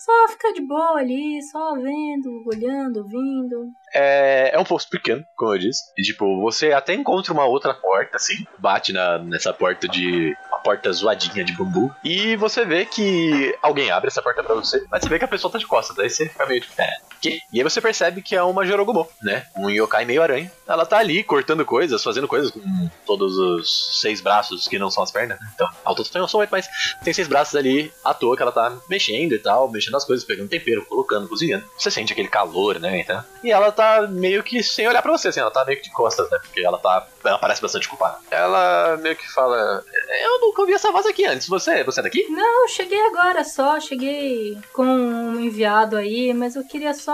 Só ficar de boa ali, só vendo, olhando, ouvindo. É, é um posto pequeno, como eu disse. E, tipo, você até encontra uma outra porta, assim. Bate na, nessa porta de. Uma porta zoadinha de bambu. E você vê que alguém abre essa porta pra você. Mas você vê que a pessoa tá de costas. Daí você fica meio tipo, é, que? E aí você percebe que é uma Jorogumo, né? Um yokai meio aranha. Ela tá ali cortando coisas, fazendo coisas com todos os seis braços que não são as pernas. né? Então, a outra tem um som, mas tem seis braços ali à toa que ela tá mexendo e tal, mexendo nas coisas, pegando tempero, colocando, cozinhando. Você sente aquele calor, né? Então, e ela tá meio que sem olhar pra você, assim, ela tá meio que de costas, né? Porque ela tá. Ela parece bastante culpada. Ela meio que fala. Eu nunca ouvi essa voz aqui antes. Você, você é daqui? Não, cheguei agora só, cheguei com um enviado aí, mas eu queria só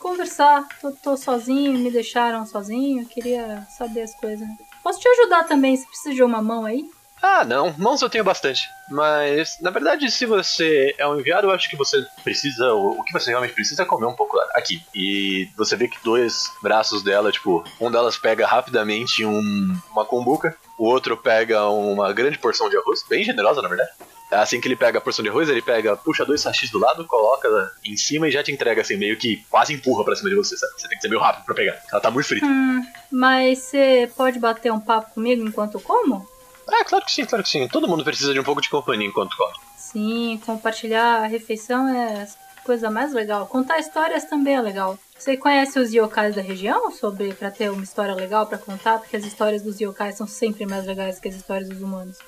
conversar. Tô, tô sozinho, me deixaram sozinho, queria saber as coisas. Posso te ajudar também, se precisa de uma mão aí? Ah, não. Mãos eu tenho bastante. Mas, na verdade, se você é um enviado, eu acho que você precisa. O que você realmente precisa é comer um pouco aqui. E você vê que dois braços dela, tipo, um delas pega rapidamente um, uma cumbuca, o outro pega uma grande porção de arroz, bem generosa, na verdade. Assim que ele pega a porção de arroz, ele pega, puxa dois sachês do lado, coloca em cima e já te entrega, assim, meio que quase empurra pra cima de você, sabe? Você tem que ser meio rápido pra pegar. Ela tá muito frita. Hum, mas você pode bater um papo comigo enquanto como? Ah, claro que sim, claro que sim. Todo mundo precisa de um pouco de companhia enquanto come. Sim, compartilhar a refeição é a coisa mais legal. Contar histórias também é legal. Você conhece os yokais da região sobre para ter uma história legal pra contar? Porque as histórias dos yokais são sempre mais legais que as histórias dos humanos.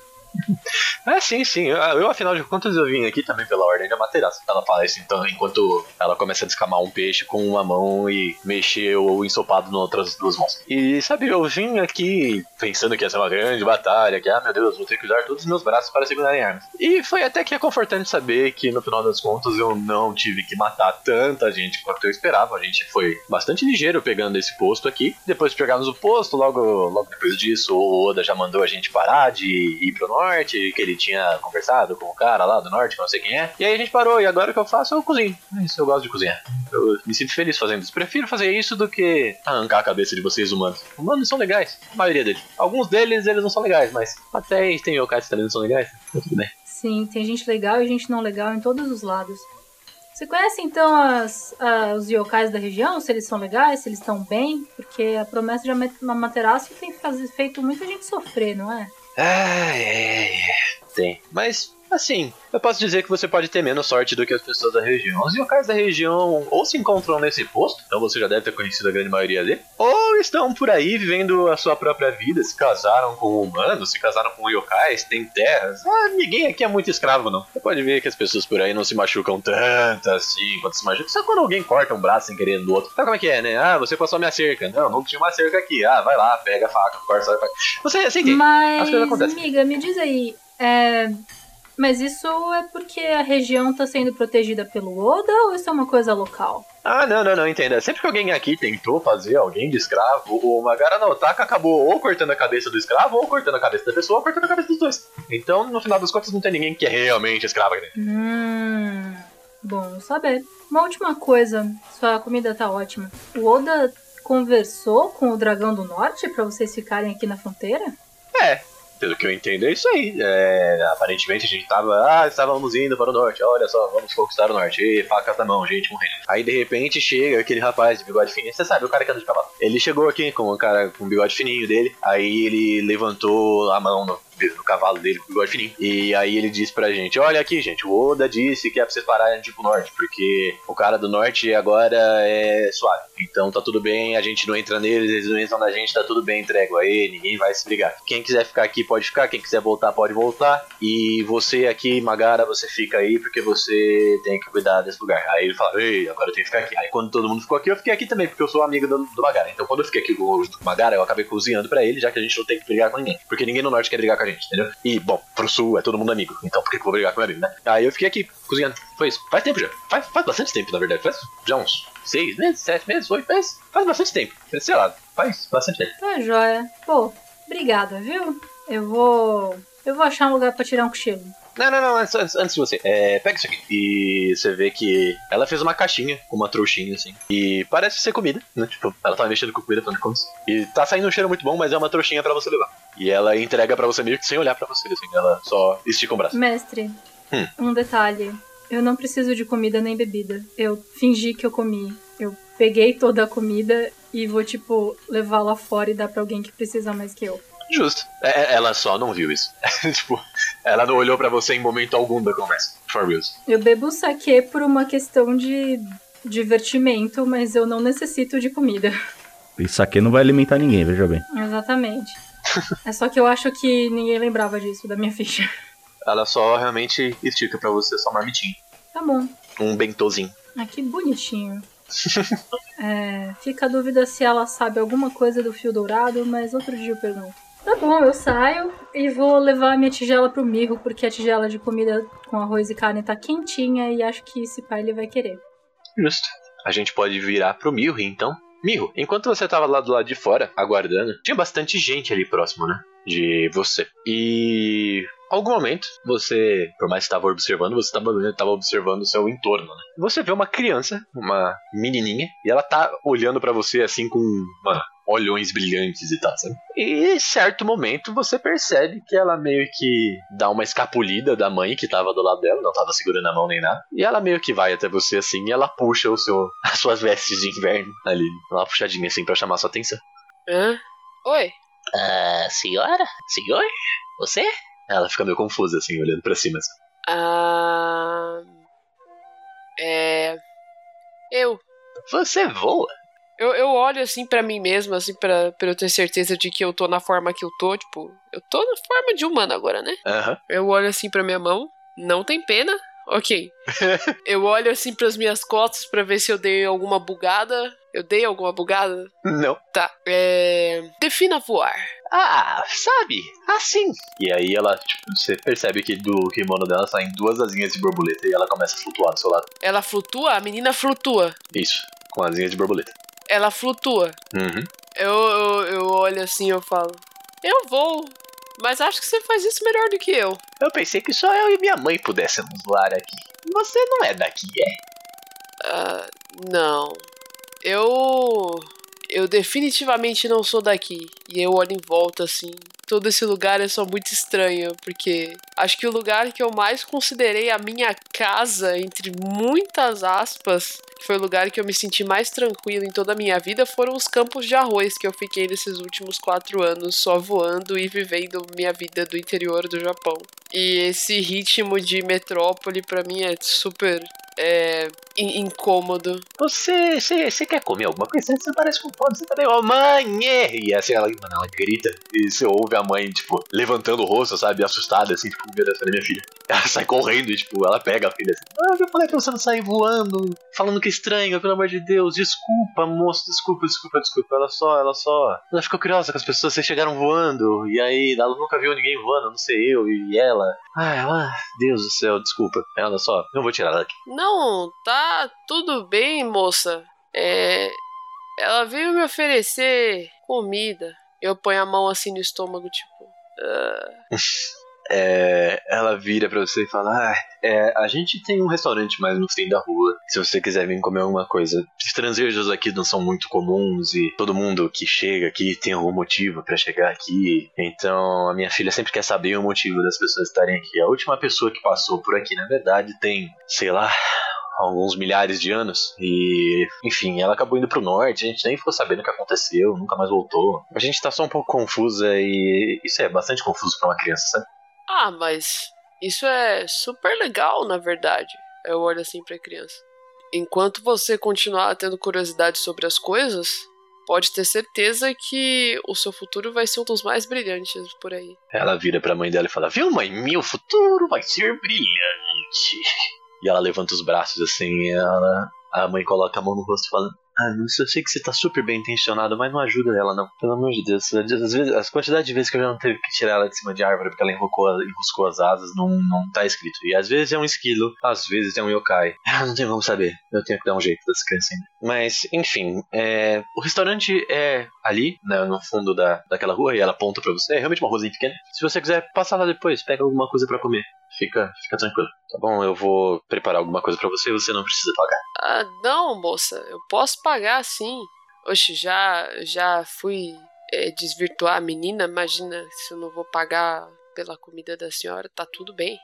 É, sim, sim. Eu, afinal de contas, eu vim aqui também pela ordem da Materaça. Ela fala isso, então, enquanto ela começa a descamar um peixe com uma mão e mexer o ensopado nas outras duas mãos. E, sabe, eu vim aqui pensando que ia ser uma grande batalha, que, ah, meu Deus, vou ter que usar todos os meus braços para segurarem armas. E foi até que é confortante saber que, no final das contas, eu não tive que matar tanta gente quanto eu esperava. A gente foi bastante ligeiro pegando esse posto aqui. Depois de pegarmos o posto, logo, logo depois disso, o Oda já mandou a gente parar de ir pro norte, que ele tinha conversado com o cara lá do norte, que não sei quem é. E aí a gente parou, e agora o que eu faço? Eu cozinho. É isso, eu gosto de cozinhar. Eu me sinto feliz fazendo isso. Prefiro fazer isso do que arrancar a cabeça de vocês humanos. Humanos são legais, a maioria deles. Alguns deles, eles não são legais, mas até tem yokais que também não são legais. Então, tudo bem. Sim, tem gente legal e gente não legal em todos os lados. Você conhece então as, ah, os yokais da região? Se eles são legais, se eles estão bem? Porque a promessa de Amaterasu tem feito muita gente sofrer, não é? Ai, ai, tem. Mas, assim, eu posso dizer que você pode ter menos sorte do que as pessoas da região. Os yokais da região ou se encontram nesse posto, então você já deve ter conhecido a grande maioria dele, ou estão por aí vivendo a sua própria vida, se casaram com humanos, se casaram com yokais, têm terras. Ah, ninguém aqui é muito escravo, não. Você pode ver que as pessoas por aí não se machucam tanto assim quanto se machucam. Só quando alguém corta um braço sem querer no outro. Sabe como é que é, né? Ah, você passou a minha cerca. Não, não tinha uma cerca aqui. Ah, vai lá, pega a faca, corta, sai. Você, entende? Mas, As coisas acontecem. amiga, me diz aí, é, mas isso é porque a região tá sendo protegida pelo Oda ou isso é uma coisa local? Ah, não, não, não, entenda. Sempre que alguém aqui tentou fazer alguém de escravo, o Magara no Otaka acabou ou cortando a cabeça do escravo, ou cortando a cabeça da pessoa, ou cortando a cabeça dos dois. Então, no final das contas, não tem ninguém que é realmente escravo aqui dentro. Hum, bom saber. Uma última coisa, sua comida tá ótima. O Oda conversou com o Dragão do Norte pra vocês ficarem aqui na fronteira? É, pelo que eu entendo, é isso aí. É, aparentemente a gente tava, ah, estávamos indo para o norte, olha só, vamos conquistar o norte, e facas na mão, gente morrendo. Aí de repente chega aquele rapaz de bigode fininho, você sabe, o cara que anda de cavalo. Ele chegou aqui com o cara com o bigode fininho dele, aí ele levantou a mão no, no cavalo dele com o bigode fininho. E aí ele disse pra gente: Olha aqui, gente, o Oda disse que é pra vocês pararem de ir pro norte, porque o cara do norte agora é suave. Então tá tudo bem, a gente não entra neles, eles não entram na gente, tá tudo bem, entrega aí, ninguém vai se brigar. Quem quiser ficar aqui pode ficar, quem quiser voltar pode voltar. E você aqui, Magara, você fica aí porque você tem que cuidar desse lugar. Aí ele fala: Ei, agora eu tenho que ficar aqui. Aí quando todo mundo ficou aqui, eu fiquei aqui também, porque eu sou amigo do, do Magara. Então quando eu fiquei aqui com o Magara, eu acabei cozinhando pra ele, já que a gente não tem que brigar com ninguém. Porque ninguém no norte quer brigar com a gente, entendeu? E, bom, pro sul é todo mundo amigo. Então por que que eu vou brigar com meu amigo, né? Aí eu fiquei aqui cozinhando. Foi isso. Faz tempo já. Faz, faz bastante tempo, na verdade. Faz já uns seis meses, sete meses, oito meses. Faz bastante tempo. Sei lá, faz bastante tempo. Tá joia. Pô, obrigada, viu? Eu vou. Eu vou achar um lugar pra tirar um cochilo. Não, não, não, antes, antes, de você. É, pega isso aqui. E você vê que ela fez uma caixinha com uma trouxinha, assim. E parece ser comida, né? Tipo, ela tava mexendo com comida, de contas. E tá saindo um cheiro muito bom, mas é uma trouxinha pra você levar. E ela entrega pra você meio que sem olhar pra você, assim. Ela só estica o braço. Mestre, Hum. um detalhe. Eu não preciso de comida nem bebida. Eu fingi que eu comi. Eu peguei toda a comida e vou, tipo, levar lá fora e dar pra alguém que precisa mais que eu. Justo. É, é, ela só não viu isso. tipo, ela não olhou pra você em momento algum da conversa. For real. Eu bebo saque por uma questão de divertimento, mas eu não necessito de comida. Isso aqui não vai alimentar ninguém, veja bem. Exatamente. É só que eu acho que ninguém lembrava disso da minha ficha. Ela só realmente estica pra você só marmitinho. Tá bom. Um bentozinho. Ah, que bonitinho. É, fica a dúvida se ela sabe alguma coisa do fio dourado, mas outro dia eu pergunto. Tá bom, eu saio e vou levar a minha tigela pro Mirro, porque a tigela de comida com arroz e carne tá quentinha e acho que esse pai ele vai querer. Justo. A gente pode virar pro Mirro, então. Mirro, enquanto você tava lá do lado de fora, aguardando, tinha bastante gente ali próximo, né? De você. E. Algum momento, você, por mais que estava observando, você estava observando o seu entorno, né? Você vê uma criança, uma menininha, e ela tá olhando pra você assim com uma olhões brilhantes e tal, sabe? E em certo momento você percebe que ela meio que dá uma escapulida da mãe que tava do lado dela, não tava segurando a mão nem nada. E ela meio que vai até você assim e ela puxa o seu, as suas vestes de inverno ali. Uma puxadinha assim pra chamar sua atenção. Hã? Oi? Ah, senhora? Senhor? Você? Ela fica meio confusa assim, olhando pra cima. Assim. Ah. É. Eu. Você voa? Eu, eu olho assim pra mim mesmo, assim, pra, pra eu ter certeza de que eu tô na forma que eu tô, tipo, eu tô na forma de humano agora, né? Aham. Eu olho assim pra minha mão, não tem pena, ok. eu olho assim pras minhas costas pra ver se eu dei alguma bugada. Eu dei alguma bugada? Não. Tá, é. Defina voar. Ah, sabe? Assim. E aí ela, tipo, você percebe que do kimono dela saem duas asinhas de borboleta e ela começa a flutuar do seu lado. Ela flutua? A menina flutua. Isso, com asinhas de borboleta. Ela flutua. Uhum. Eu, eu, eu olho assim e eu falo: Eu vou, mas acho que você faz isso melhor do que eu. Eu pensei que só eu e minha mãe pudéssemos voar aqui. Você não é daqui, é? Ah, não. Eu. Eu definitivamente não sou daqui. E eu olho em volta assim. Todo esse lugar é só muito estranho, porque acho que o lugar que eu mais considerei a minha casa, entre muitas aspas, foi o lugar que eu me senti mais tranquilo em toda a minha vida, foram os campos de arroz que eu fiquei nesses últimos quatro anos só voando e vivendo minha vida do interior do Japão. E esse ritmo de metrópole pra mim é super é, in- incômodo. Você, você, você quer comer alguma coisa? Você parece com fome, você tá meio, ô mãe! é!" E assim ela, mano, ela grita e você ouve a mãe, tipo, levantando o rosto, sabe, assustada, assim, tipo, meu Deus, cadê minha filha? Ela sai correndo e, tipo, ela pega a filha assim, ah, eu falei pra você não sair voando, falando que é estranho, pelo amor de Deus, desculpa, moço, desculpa, desculpa, desculpa. Ela só, ela só, ela ficou curiosa com as pessoas, vocês chegaram voando, e aí ela nunca viu ninguém voando, não sei eu e ela. Ah, ela, Deus do céu, desculpa. Ela só, não vou tirar ela daqui. Não, tá tudo bem, moça. É. Ela veio me oferecer comida. Eu ponho a mão assim no estômago, tipo. "Ah, É, ela vira pra você e fala: Ah, é, a gente tem um restaurante mais no fim da rua. Se você quiser vir comer alguma coisa. Estrangeiros aqui não são muito comuns e todo mundo que chega aqui tem algum motivo pra chegar aqui. Então a minha filha sempre quer saber o motivo das pessoas estarem aqui. A última pessoa que passou por aqui, na verdade, tem, sei lá. Alguns milhares de anos. E, enfim, ela acabou indo pro norte. A gente nem ficou sabendo o que aconteceu, nunca mais voltou. A gente tá só um pouco confusa e isso é bastante confuso pra uma criança, sabe? Ah, mas isso é super legal, na verdade. Eu olho assim pra criança. Enquanto você continuar tendo curiosidade sobre as coisas, pode ter certeza que o seu futuro vai ser um dos mais brilhantes por aí. Ela vira pra mãe dela e fala: Viu, mãe, meu futuro vai ser brilhante. E ela levanta os braços assim, ela, a mãe coloca a mão no rosto e fala: Ah, eu sei que você tá super bem intencionado, mas não ajuda ela, não. Pelo amor de Deus, vezes, as quantidades de vezes que eu já não teve que tirar ela de cima de árvore porque ela enroscou, enroscou as asas, não, não tá escrito. E às vezes é um esquilo, às vezes é um yokai. Eu não tenho como saber, eu tenho que dar um jeito das crianças ainda. Mas, enfim, é, o restaurante é ali, né, no fundo da, daquela rua, e ela aponta pra você. É realmente uma ruazinha pequena. Se você quiser passar lá depois, pega alguma coisa pra comer. Fica, fica tranquilo. Tá bom, eu vou preparar alguma coisa pra você e você não precisa pagar. Ah, não, moça, eu posso pagar sim. Oxe, já, já fui é, desvirtuar a menina, imagina se eu não vou pagar pela comida da senhora, tá tudo bem.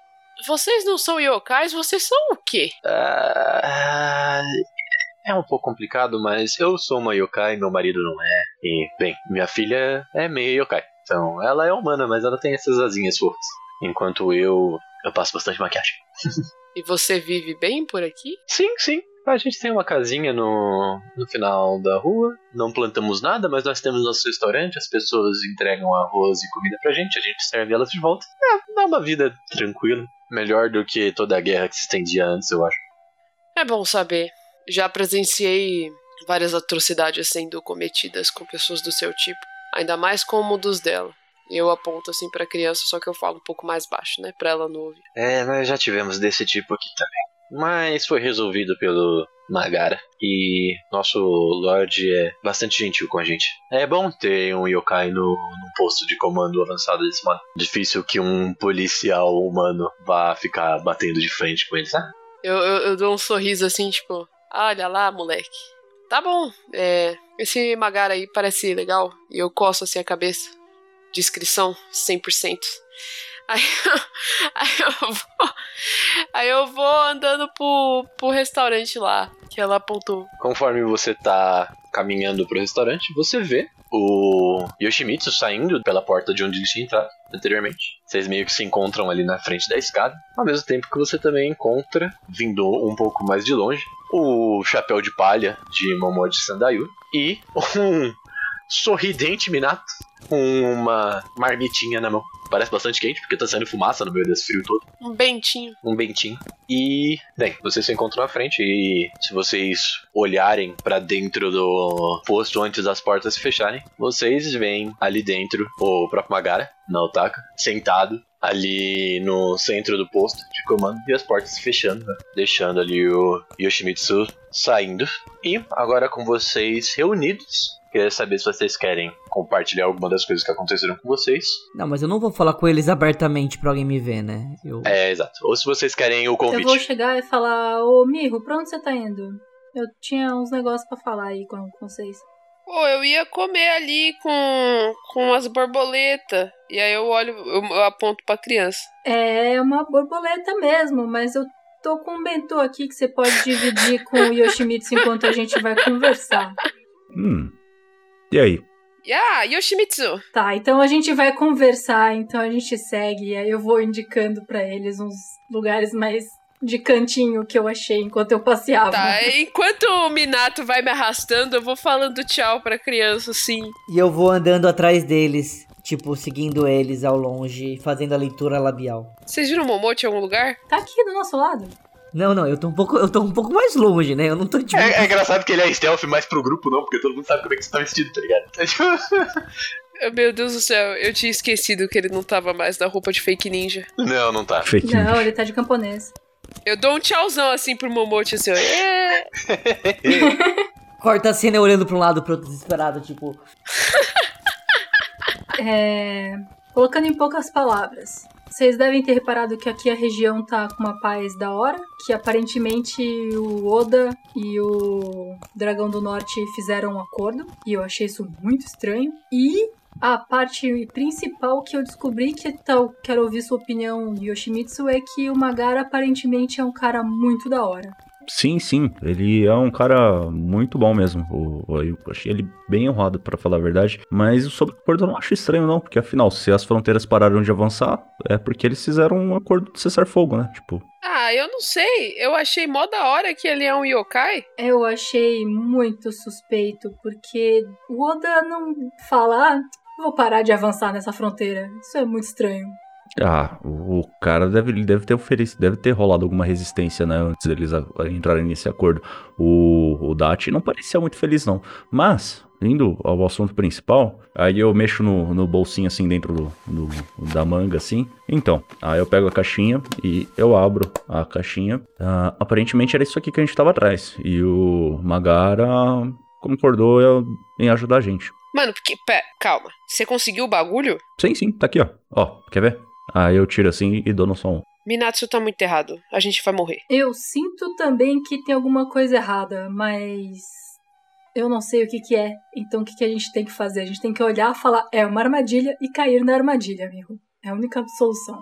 Vocês não são yokais, vocês são o quê? Ah, é um pouco complicado, mas eu sou uma yokai, meu marido não é. E, bem, minha filha é meio yokai. Então, ela é humana, mas ela tem essas asinhas fofas. Enquanto eu, eu passo bastante maquiagem. E você vive bem por aqui? Sim, sim. A gente tem uma casinha no, no final da rua. Não plantamos nada, mas nós temos nosso restaurante. As pessoas entregam arroz e comida pra gente. A gente serve elas de volta. É, dá uma vida tranquila. Melhor do que toda a guerra que se estendia antes, eu acho. É bom saber. Já presenciei várias atrocidades sendo cometidas com pessoas do seu tipo, ainda mais com o modus dela. Eu aponto assim pra criança, só que eu falo um pouco mais baixo, né, pra ela não ouvir. É, nós já tivemos desse tipo aqui também. Mas foi resolvido pelo Magara. E nosso Lorde é bastante gentil com a gente. É bom ter um yokai no, num posto de comando avançado desse modo. Difícil que um policial humano vá ficar batendo de frente com ele, sabe? Eu, eu, eu dou um sorriso assim, tipo, olha lá, moleque. Tá bom, é, esse Magara aí parece legal. E eu coço assim a cabeça. Descrição 100%. Aí, aí, eu vou, aí eu vou andando pro, pro restaurante lá, que ela apontou. Conforme você tá caminhando pro restaurante, você vê o Yoshimitsu saindo pela porta de onde ele tinha entrado anteriormente. Vocês meio que se encontram ali na frente da escada, ao mesmo tempo que você também encontra, vindo um pouco mais de longe, o chapéu de palha de Momoji Sandayu e um sorridente Minato com uma marmitinha na mão. Parece bastante quente, porque tá saindo fumaça no meio desse frio todo. Um bentinho. Um bentinho. E, bem, vocês se encontram na frente e se vocês olharem pra dentro do posto antes das portas se fecharem, vocês veem ali dentro o próprio Magara, na Otaka, sentado ali no centro do posto de comando e as portas se fechando, né? deixando ali o Yoshimitsu saindo. E agora com vocês reunidos, queria saber se vocês querem compartilhar alguma das coisas que aconteceram com vocês. Não, mas eu não vou falar com eles abertamente pra alguém me ver, né? Eu... É, exato. Ou se vocês querem o convite. Eu vou chegar e falar, ô Mirro, pra onde você tá indo? Eu tinha uns negócios pra falar aí com, com vocês. Pô, eu ia comer ali com, com as borboletas. E aí eu olho, eu, eu aponto pra criança. É uma borboleta mesmo, mas eu tô com um bentô aqui que você pode dividir com o Yoshimitsu enquanto a gente vai conversar. Hum. E aí? Ah, Yoshimitsu! Tá, então a gente vai conversar, então a gente segue, e aí eu vou indicando pra eles uns lugares mais de cantinho que eu achei enquanto eu passeava. Tá, enquanto o Minato vai me arrastando, eu vou falando tchau pra criança, assim. E eu vou andando atrás deles, tipo, seguindo eles ao longe, fazendo a leitura labial. Vocês viram o Momote em algum lugar? Tá aqui do nosso lado. Não, não, eu tô um pouco, eu tô um pouco mais longe, né? Eu não tô tipo. É, é engraçado que ele é stealth mais pro grupo, não, porque todo mundo sabe como é que você tá vestido, tá ligado? Meu Deus do céu, eu tinha esquecido que ele não tava mais na roupa de fake ninja. não, não tá. Fake Não, news. ele tá de camponês. Eu dou um tchauzão assim pro Momote, assim, ó. É. Corta a cena olhando pra um lado pro outro desesperado, tipo. É... Colocando em poucas palavras. Vocês devem ter reparado que aqui a região tá com uma paz da hora, que aparentemente o Oda e o Dragão do Norte fizeram um acordo, e eu achei isso muito estranho. E a parte principal que eu descobri que tal, quero ouvir sua opinião, Yoshimitsu, é que o Magara aparentemente é um cara muito da hora. Sim, sim, ele é um cara muito bom mesmo. O- o- Eu achei ele bem honrado, pra falar a verdade. Mas sobre o acordo eu não acho estranho, não, porque afinal, se as fronteiras pararam de avançar, é porque eles fizeram um acordo de cessar fogo, né? Tipo, Ah, eu não sei. Eu achei mó da hora que ele é um yokai. Eu achei muito suspeito, porque o Oda não fala, ah, vou parar de avançar nessa fronteira. Isso é muito estranho. Ah, o, cara deve, deve ter oferecido, deve ter rolado alguma resistência, né? Antes deles entrarem nesse acordo. O, o Dati não parecia muito feliz, não. Mas, indo ao assunto principal, aí eu mexo no, no bolsinho assim dentro do, do- da manga, assim. Então, aí eu pego a caixinha e eu abro a caixinha. Ah, aparentemente era isso aqui que a gente tava atrás. E o Magara concordou em ajudar a gente. Mano, porque. Pé, calma. Você conseguiu o bagulho? Sim, sim, tá aqui, ó. Ó, quer ver? Aí eu tiro assim e dou no som. Minatsu tá muito errado. A gente vai morrer. Eu sinto também que tem alguma coisa errada, mas eu não sei o que que é. Então o que que a gente tem que fazer? A gente tem que olhar, falar, é uma armadilha e cair na armadilha, amigo. É a única solução.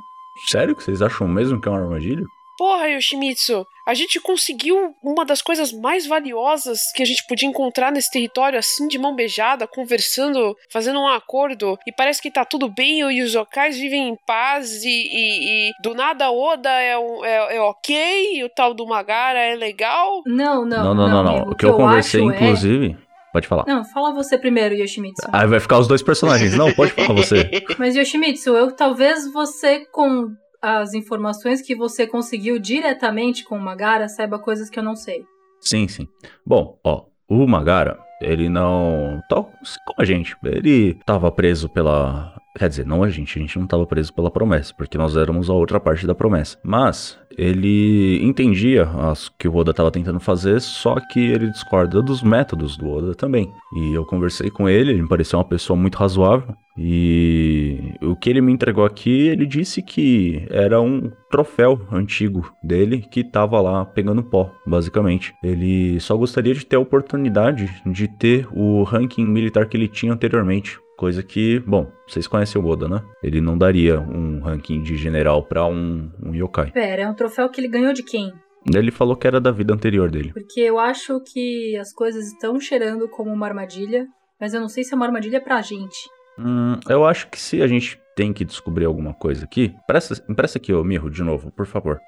Sério que vocês acham mesmo que é uma armadilha? Porra, Yoshimitsu, a gente conseguiu uma das coisas mais valiosas que a gente podia encontrar nesse território, assim, de mão beijada, conversando, fazendo um acordo, e parece que tá tudo bem, e os yokais vivem em paz, e, e- e do nada Oda é, é, é ok, e o tal do Magara é legal. Não, não, não, não. não, amigo, O que eu conversei, acho é- inclusive. Pode falar. Não, fala você primeiro, Yoshimitsu. Aí vai ficar os dois personagens. Não, pode falar você. Mas Yoshimitsu, eu talvez você com as informações que você conseguiu diretamente com o Magara saiba coisas que eu não sei. Sim, sim. Bom, ó, o Magara, ele não. Tal como a gente. Ele tava preso pela Quer dizer, não a gente, a gente não estava preso pela promessa, porque nós éramos a outra parte da promessa. Mas ele entendia as que o Oda estava tentando fazer, só que ele discorda dos métodos do Oda também. E eu conversei com ele, ele me pareceu uma pessoa muito razoável. E o que ele me entregou aqui, ele disse que era um troféu antigo dele que estava lá pegando pó, basicamente. Ele só gostaria de ter a oportunidade de ter o ranking militar que ele tinha anteriormente. Coisa que, bom, vocês conhecem o Oda, né? Ele não daria um ranking de general pra um, um yokai. Pera, é um troféu que ele ganhou de quem? Ele falou que era da vida anterior dele. Porque eu acho que as coisas estão cheirando como uma armadilha, mas eu não sei se é uma armadilha pra gente. Hum, eu acho que se a gente tem que descobrir alguma coisa aqui. Presta, empresta aqui, ô Mirro, de novo, por favor.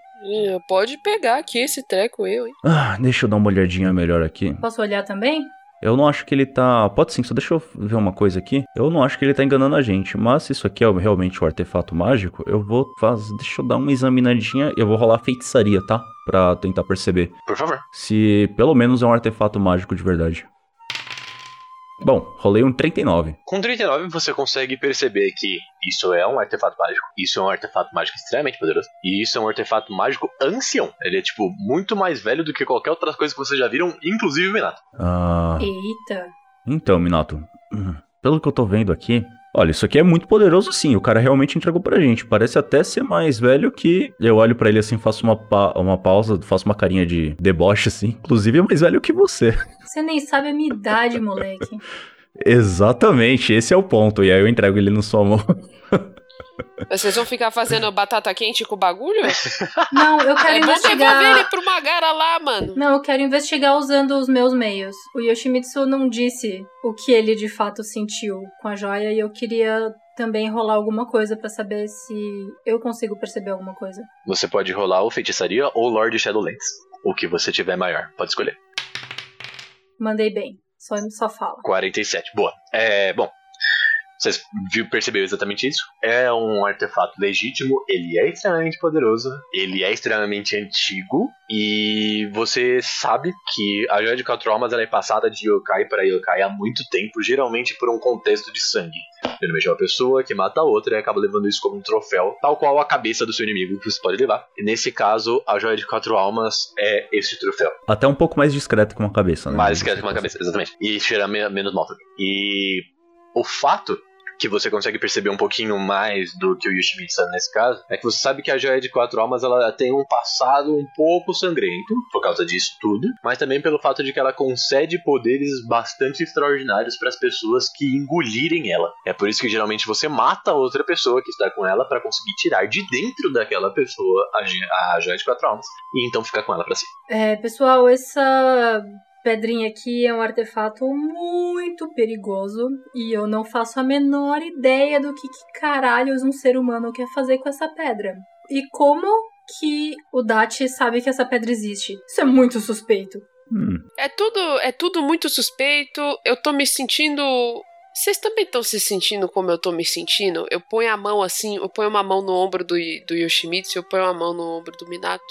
Pode pegar aqui esse treco eu, hein? Ah, deixa eu dar uma olhadinha melhor aqui. Posso olhar também? Eu não acho que ele tá. Pode sim, só deixa eu ver uma coisa aqui. Eu não acho que ele tá enganando a gente, mas se isso aqui é realmente o artefato mágico, eu vou fazer. Deixa eu dar uma examinadinha. Eu vou rolar feitiçaria, tá? Pra tentar perceber Por favor. se pelo menos é um artefato mágico de verdade. Bom, rolei um 39. Com 39 você consegue perceber que isso é um artefato mágico, isso é um artefato mágico extremamente poderoso, e isso é um artefato mágico ancião. Ele é, tipo, muito mais velho do que qualquer outra coisa que vocês já viram, inclusive o Minato. Ah. Eita. Então, Minato, pelo que eu tô vendo aqui, olha, isso aqui é muito poderoso sim. O cara realmente entregou pra gente. Parece até ser mais velho que. Eu olho pra ele assim, faço uma, pa- uma pausa, faço uma carinha de deboche assim. Inclusive é mais velho que você. Você nem sabe a minha idade, moleque. Exatamente, esse é o ponto. E aí eu entrego ele na sua mão. Vocês vão ficar fazendo batata quente com o bagulho? Não, eu quero É bom devolver ele investigar. pro Magara lá, mano. Não, eu quero investigar usando os meus meios. O Yoshimitsu não disse o que ele de fato sentiu com a joia e eu queria também rolar alguma coisa pra saber se eu consigo perceber alguma coisa. Você pode rolar ou feitiçaria ou Lord Shadowlands. O que você tiver maior, pode escolher. Mandei bem. Só, só fala. 47, boa. É, bom. Vocês perceberam exatamente isso? É um artefato legítimo, ele é extremamente poderoso, ele é extremamente antigo, e você sabe que a Joia de Quatro Almas ela é passada de yokai para yokai há muito tempo, geralmente por um contexto de sangue. Geralmente é uma pessoa que mata a outra e acaba levando isso como um troféu, tal qual a cabeça do seu inimigo que você pode levar. E nesse caso, a Joia de Quatro Almas é esse troféu. Até um pouco mais discreto que uma cabeça, né? Mais discreto que uma cabeça, exatamente. E cheira me- menos mal também. E o fato que você consegue perceber um pouquinho mais do que o Yoshimitsu nesse caso, é que você sabe que a Joia de Quatro Almas ela tem um passado um pouco sangrento, por causa disso tudo, mas também pelo fato de que ela concede poderes bastante extraordinários para as pessoas que engolirem ela. É por isso que geralmente você mata outra pessoa que está com ela para conseguir tirar de dentro daquela pessoa a, a Joia de Quatro Almas e então ficar com ela para si. É, pessoal, essa pedrinha aqui é um artefato muito perigoso e eu não faço a menor ideia do que, que caralhos um ser humano quer fazer com essa pedra. E como que o Dati sabe que essa pedra existe? Isso é muito suspeito. Hum, É tudo, é tudo muito suspeito. Eu tô me sentindo. Vocês também estão se sentindo como eu tô me sentindo? Eu ponho a mão assim, eu ponho uma mão no ombro do, do Yoshimitsu, eu ponho uma mão no ombro do Minato.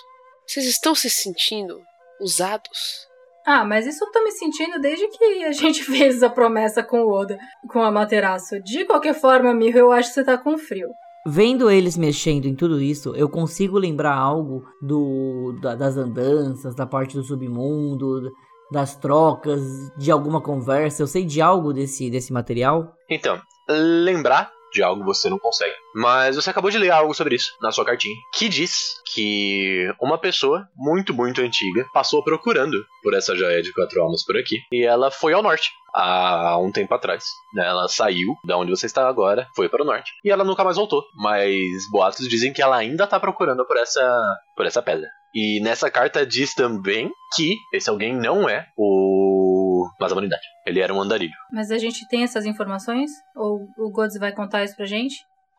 Vocês estão se sentindo usados? Ah, mas isso eu tô me sentindo desde que a gente fez a promessa com o Oda, com a Materaço. De qualquer forma, Miho, eu acho que você tá com frio. Vendo eles mexendo em tudo isso, eu consigo lembrar algo do da- das andanças, da parte do submundo, das trocas, de alguma conversa. Eu sei de algo desse, desse material. Então, lembrar de algo você não consegue. Mas você acabou de ler algo sobre isso na sua cartinha, que diz que uma pessoa muito, muito antiga passou procurando por essa joia de quatro almas por aqui e ela foi ao norte há um tempo atrás. né? Ela saiu da onde você está agora, foi para o norte e ela nunca mais voltou. Mas boatos dizem que ela ainda está procurando por essa, por essa pedra. E nessa carta diz também que esse alguém não é o Mazamanidade. Ele era um andarilho. Mas a gente tem essas informações? Ou o Godz vai contar isso pra gente?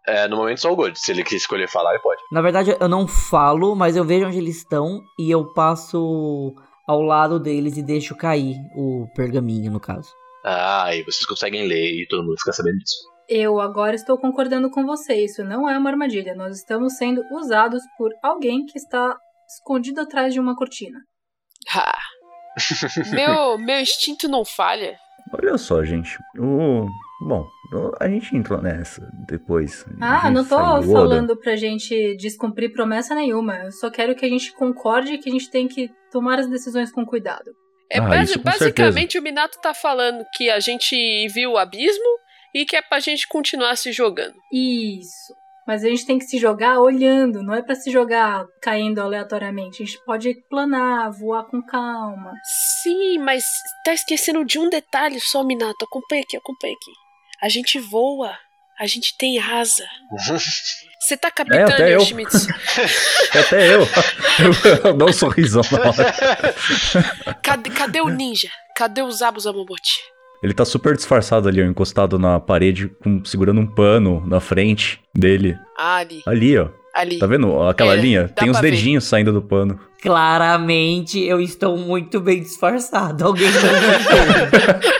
É, no momento só o Gold. Se ele quis escolher falar, ele pode. Na verdade, eu não falo, mas eu vejo onde eles estão e eu passo ao lado deles e deixo cair o pergaminho, no caso. Ah, aí vocês conseguem ler e todo mundo fica sabendo disso. Eu agora estou concordando com você. Isso não é uma armadilha. Nós estamos sendo usados por alguém que está escondido atrás de uma cortina. Ah. Meu, meu instinto não falha. olha só, gente. O Bom, a gente entrou nessa depois. Ah, não tô falando pra gente descumprir promessa nenhuma. Eu só quero que a gente concorde que a gente tem que tomar as decisões com cuidado. É, Ah, basi- isso com basicamente certeza. o Minato tá falando que a gente viu o abismo e que é pra gente continuar se jogando. Isso. Mas a gente tem que se jogar olhando, não é pra se jogar caindo aleatoriamente. A gente pode planar, voar com calma. Sim, mas tá esquecendo de um detalhe só, Minato. Acompanha aqui, acompanha aqui. A gente voa. A gente tem asa. Você tá capitando, até eu. Yoshimitsu. Até eu. eu dou um sorrisão na hora. Cadê, cadê o ninja? Cadê o Zabu Zamamoti? Ele tá super disfarçado ali, ó, encostado na parede, com- segurando um pano na frente dele. Ah, ali. Ali, ó. Ali. Tá vendo aquela É, linha? Tem os pra ver. dedinhos saindo do pano. Claramente eu estou muito bem disfarçado. Alguém não.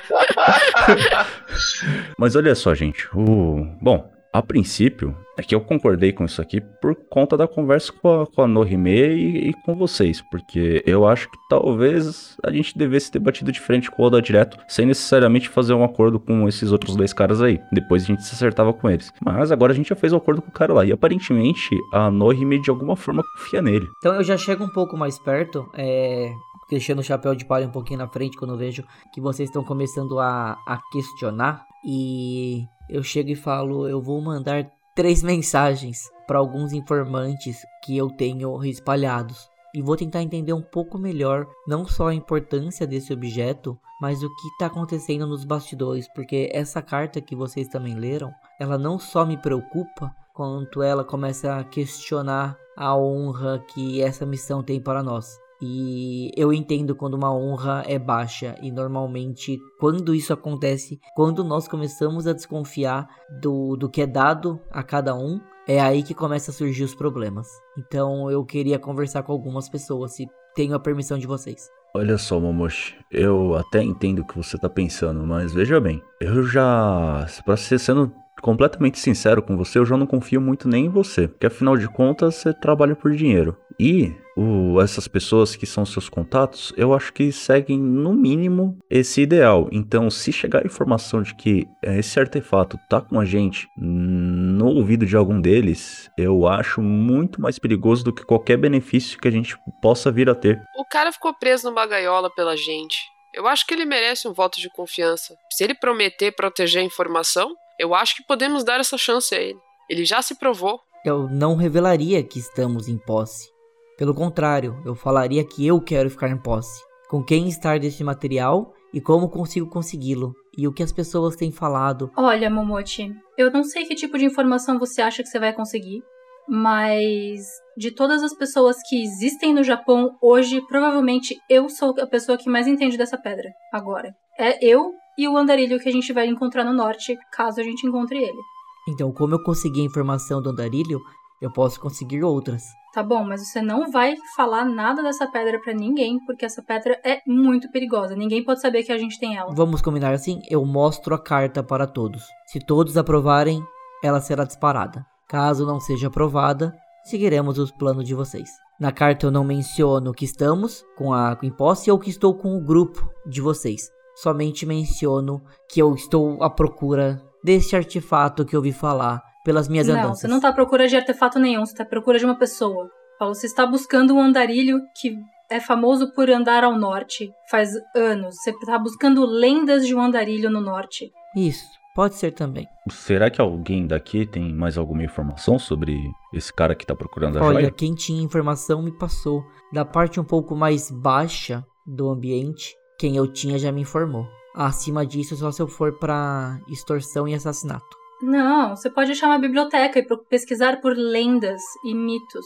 Mas olha só, gente. O... Bom, a princípio, é que eu concordei com isso aqui por conta da conversa com a, com a Nohime e, e com vocês. Porque eu acho que talvez a gente devesse ter batido de frente com o Oda direto, sem necessariamente fazer um acordo com esses outros dois caras aí. Depois a gente se acertava com eles. Mas agora a gente já fez o acordo com o cara lá. E aparentemente a Nohime de alguma forma confia nele. Então eu já chego um pouco mais perto, é, deixando o chapéu de palha um pouquinho na frente quando eu vejo que vocês estão começando a, a questionar. E eu chego e falo: eu vou mandar três mensagens para alguns informantes que eu tenho espalhados. E vou tentar entender um pouco melhor não só a importância desse objeto, mas o que está acontecendo nos bastidores, porque essa carta que vocês também leram, ela não só me preocupa, quanto ela começa a questionar a honra que essa missão tem para nós. E eu entendo quando uma honra é baixa e normalmente quando isso acontece, quando nós começamos a desconfiar do, do que é dado a cada um, é aí que começa a surgir os problemas. Então eu queria conversar com algumas pessoas, se tenho a permissão de vocês. Olha só, Momoshi, eu até entendo o que você tá pensando, mas veja bem, eu já, pra ser sendo completamente sincero com você, eu já não confio muito nem em você, porque afinal de contas você trabalha por dinheiro. E o- essas pessoas que são seus contatos, eu acho que seguem no mínimo esse ideal. Então, se chegar a informação de que eh, esse artefato tá com a gente no ouvido de algum deles, eu acho muito mais perigoso do que qualquer benefício que a gente possa vir a ter. O cara ficou preso numa gaiola pela gente. Eu acho que ele merece um voto de confiança. Se ele prometer proteger a informação, eu acho que podemos dar essa chance a ele. Ele já se provou. Eu não revelaria que estamos em posse. Pelo contrário, eu falaria que eu quero ficar em posse. Com quem estar deste material e como consigo consegui-lo. E o que as pessoas têm falado. Olha, Momochi, eu não sei que tipo de informação você acha que você vai conseguir, mas de todas as pessoas que existem no Japão hoje, provavelmente eu sou a pessoa que mais entende dessa pedra agora. É eu e o andarilho que a gente vai encontrar no norte, caso a gente encontre ele. Então, como eu consegui a informação do andarilho, eu posso conseguir outras. Tá bom, mas você não vai falar nada dessa pedra pra ninguém, porque essa pedra é muito perigosa. Ninguém pode saber que a gente tem ela. Vamos combinar assim? Eu mostro a carta para todos. Se todos aprovarem, ela será disparada. Caso não seja aprovada, seguiremos os planos de vocês. Na carta eu não menciono que estamos com a com posse ou que estou com o grupo de vocês. Somente menciono que eu estou à procura deste artefato que eu ouvi falar pelas minhas não, andanças. você não tá à procura de artefato nenhum, você tá à procura de uma pessoa. Paulo, você está buscando um andarilho que é famoso por andar ao norte faz anos. Você tá buscando lendas de um andarilho no norte. Isso, pode ser também. Será que alguém daqui tem mais alguma informação sobre esse cara que tá procurando a Olha, joia? quem tinha informação me passou. Da parte um pouco mais baixa do ambiente, quem eu tinha já me informou. Acima disso, só se eu for pra extorsão e assassinato. Não, você pode achar uma biblioteca e pesquisar por lendas e mitos.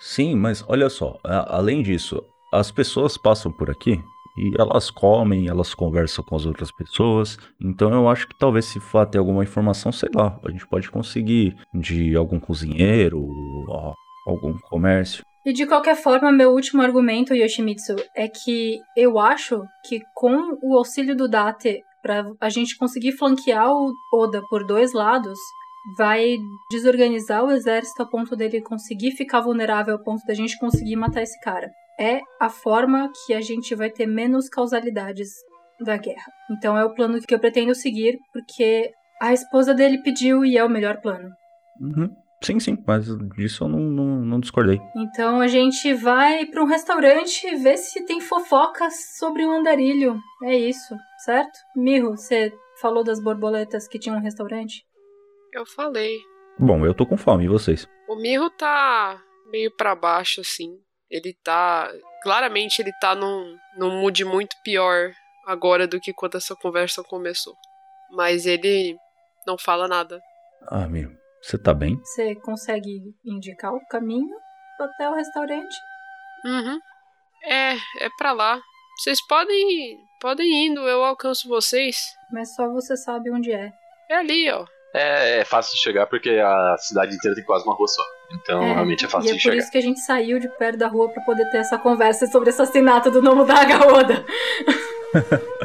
Sim, mas olha só, a- além disso, as pessoas passam por aqui e elas comem, elas conversam com as outras pessoas. Então eu acho que talvez se for ter alguma informação, sei lá, a gente pode conseguir de algum cozinheiro, ó, algum comércio. E de qualquer forma, meu último argumento, Yoshimitsu, é que eu acho que com o auxílio do Date, pra a gente conseguir flanquear o Oda por dois lados, vai desorganizar o exército a ponto dele conseguir ficar vulnerável a ponto da gente conseguir matar esse cara. É a forma que a gente vai ter menos causalidades da guerra. Então é o plano que eu pretendo seguir, porque A esposa dele pediu e é o melhor plano. Uhum. Sim, sim, mas disso eu não, não, não discordei. Então a gente vai para um restaurante ver se tem fofocas sobre o andarilho. É isso, certo? Mirro, você falou das borboletas que tinha um restaurante? Eu falei. Bom, eu tô com fome, e vocês? O Mirro tá meio pra baixo, assim. Ele tá. Claramente ele tá num, num mood muito pior agora do que quando essa conversa começou. Mas ele não fala nada. Ah, meu, você tá bem? Você consegue indicar o caminho até o restaurante? Uhum. É, é pra lá. Vocês podem podem indo, eu alcanço vocês. Mas só você sabe onde é. É ali, ó. É, é fácil de chegar porque a cidade inteira tem quase uma rua só. Então É, realmente é fácil e é de por chegar. isso que a gente saiu de perto da rua pra poder ter essa conversa sobre assassinato do nome da Agaoda.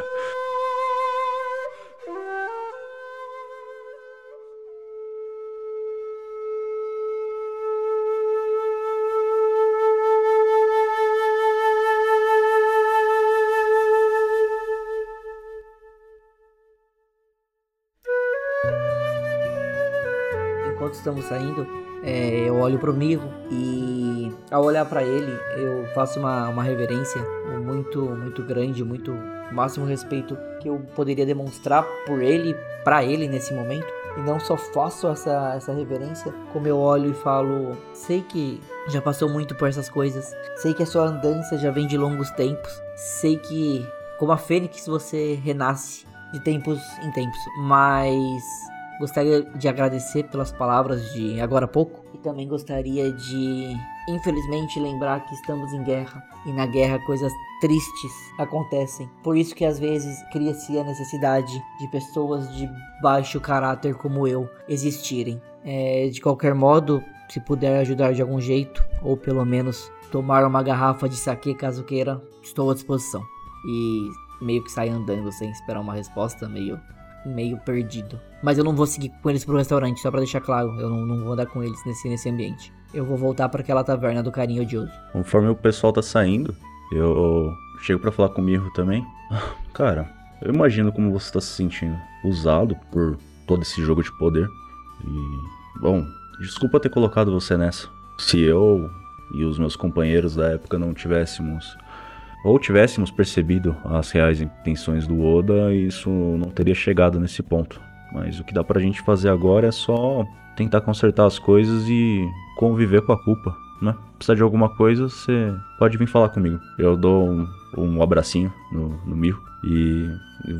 estamos saindo, é, eu olho pro Mirro e ao olhar pra ele, eu faço uma, uma reverência muito, muito grande, muito o máximo respeito que eu poderia demonstrar por ele, pra ele nesse momento. E não só faço essa, essa reverência, como eu olho e falo: sei que já passou muito por essas coisas, sei que a sua andança já vem de longos tempos, sei que, como a Fênix, você renasce de tempos em tempos, mas Gostaria de agradecer pelas palavras de agora há pouco e também gostaria de, infelizmente, lembrar que estamos em guerra e na guerra coisas tristes acontecem. Por isso que às vezes cria-se a necessidade de pessoas de baixo caráter como eu existirem. É, de qualquer modo, se puder ajudar de algum jeito, ou pelo menos tomar uma garrafa de saque caso queira, estou à disposição. E meio que sai andando sem esperar uma resposta, meio meio perdido. Mas eu não vou seguir com eles pro restaurante, só pra deixar claro. Eu não, não vou andar com eles nesse, nesse ambiente. Eu vou voltar para aquela taverna do carinho odioso. Conforme o pessoal tá saindo, eu chego pra falar com o Mirro também. Cara, eu imagino como você tá se sentindo usado por todo esse jogo de poder. E, bom, desculpa ter colocado você nessa. Se eu e os meus companheiros da época não tivéssemos ou tivéssemos percebido as reais intenções do Oda, isso não teria chegado nesse ponto. Mas o que dá pra gente fazer agora é só tentar consertar as coisas e conviver com a culpa, né? Precisar de alguma coisa, você pode vir falar comigo. Eu dou um, um abracinho no, no Mirro e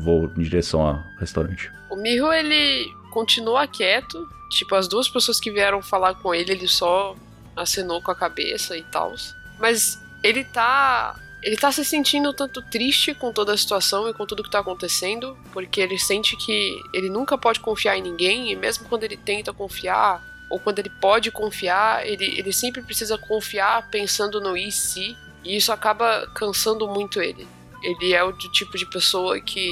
vou em direção ao restaurante. O Mirro, ele continua quieto. Tipo, as duas pessoas que vieram falar com ele, ele só acenou com a cabeça e tal. Mas ele tá. Ele tá se sentindo tanto triste com toda a situação e com tudo que tá acontecendo, porque ele sente que ele nunca pode confiar em ninguém, e mesmo quando ele tenta confiar, ou quando ele pode confiar, ele, ele sempre precisa confiar pensando no e se, e isso acaba cansando muito ele. Ele é o tipo de pessoa que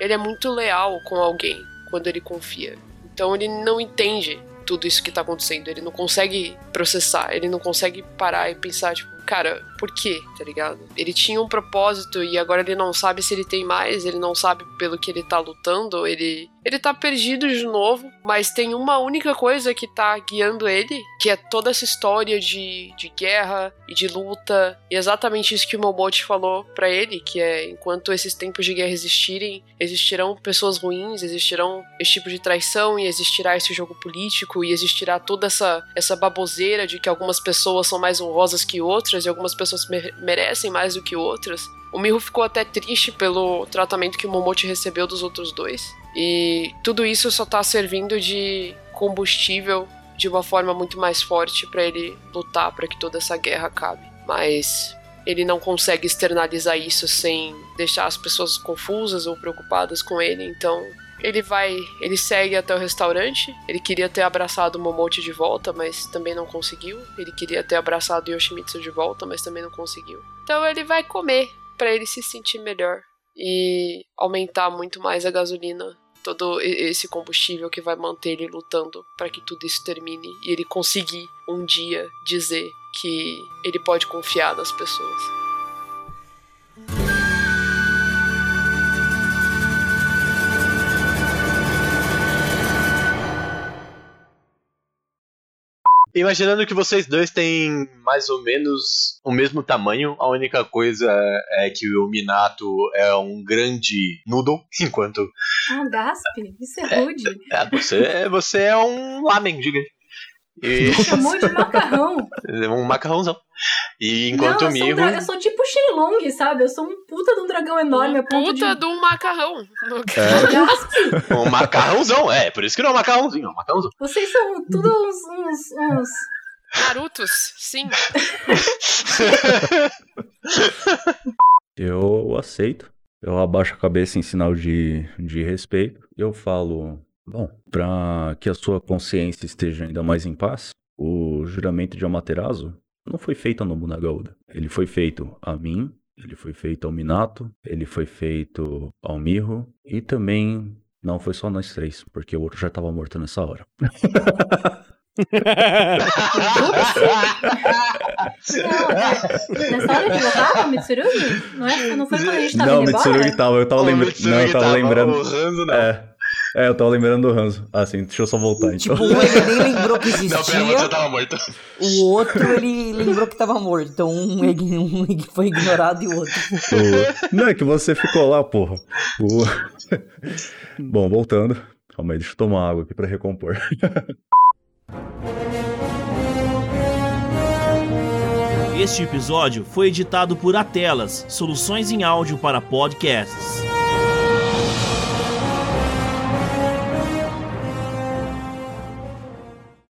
ele é muito leal com alguém quando ele confia. Então ele não entende tudo isso que tá acontecendo, ele não consegue processar, ele não consegue parar e pensar, tipo, cara, por quê, tá ligado? Ele tinha um propósito e agora ele não sabe se ele tem mais, ele não sabe pelo que ele tá lutando, ele ele tá perdido de novo, mas tem uma única coisa que tá guiando ele, que é toda essa história de, de guerra e de luta, e exatamente isso que o Momote falou pra ele, que é enquanto esses tempos de guerra existirem, existirão pessoas ruins, existirão esse tipo de traição e existirá esse jogo político e existirá toda essa essa baboseira de que algumas pessoas são mais honrosas que outras e algumas pessoas me- merecem mais do que outras. O Miho ficou até triste pelo tratamento que o Momote recebeu dos outros dois. E tudo isso só tá servindo de combustível de uma forma muito mais forte pra ele lutar para que toda essa guerra acabe. Mas ele não consegue externalizar isso sem deixar as pessoas confusas ou preocupadas com ele, então ele vai, ele segue até o restaurante. Ele queria ter abraçado Momote de volta, mas também não conseguiu. Ele queria ter abraçado Yoshimitsu de volta, mas também não conseguiu. Então ele vai comer pra ele se sentir melhor e aumentar muito mais a gasolina, todo esse combustível que vai manter ele lutando pra que tudo isso termine e ele conseguir um dia dizer que ele pode confiar nas pessoas. Imaginando que vocês dois têm mais ou menos o mesmo tamanho, a única coisa é que o Minato é um grande noodle, enquanto Ah, Gasp, isso é rude. é, você, você é um lamen gigante. E Chamou de macarrão. um macarrãozão. E enquanto não, eu sou, um dra- eu sou tipo Shenlong, sabe? Eu sou um puta de um dragão enorme ponto Puta de... de um macarrão. É. Um macarrãozão, é, por isso que não é um macarrãozinho, é um macarrãozão. vocês são tudo uns... uns, uns... Narutos, sim. Eu aceito. Eu abaixo a cabeça em sinal de, de respeito. E eu falo: Bom, para que a sua consciência esteja ainda mais em paz, o juramento de Amaterasu não foi feito no Munagaoda. Ele foi feito a mim, ele foi feito ao Minato, ele foi feito ao Mirro e também não foi só nós três, porque o outro já estava morto nessa hora. Não, é, nessa hora que eu tava, Mitsurugi? Não, é, não foi quando a gente tava não? Mitsurugi tava, eu tava lembrando. Não, eu tava tava, lembrando. o Hanzo não. É. É, eu tava lembrando do Hanzo. Ah, sim, deixa eu só voltar então. Tipo, um ele nem lembrou que Não, pera, você existia, tava morto. o outro ele lembrou que tava morto. Então um, ign- um ig- foi ignorado e o outro. O- Não, é que você ficou lá, porra. O- Bom, voltando. Calma aí, deixa eu tomar água aqui pra recompor. Este episódio foi editado por Atelas, soluções em áudio para podcasts.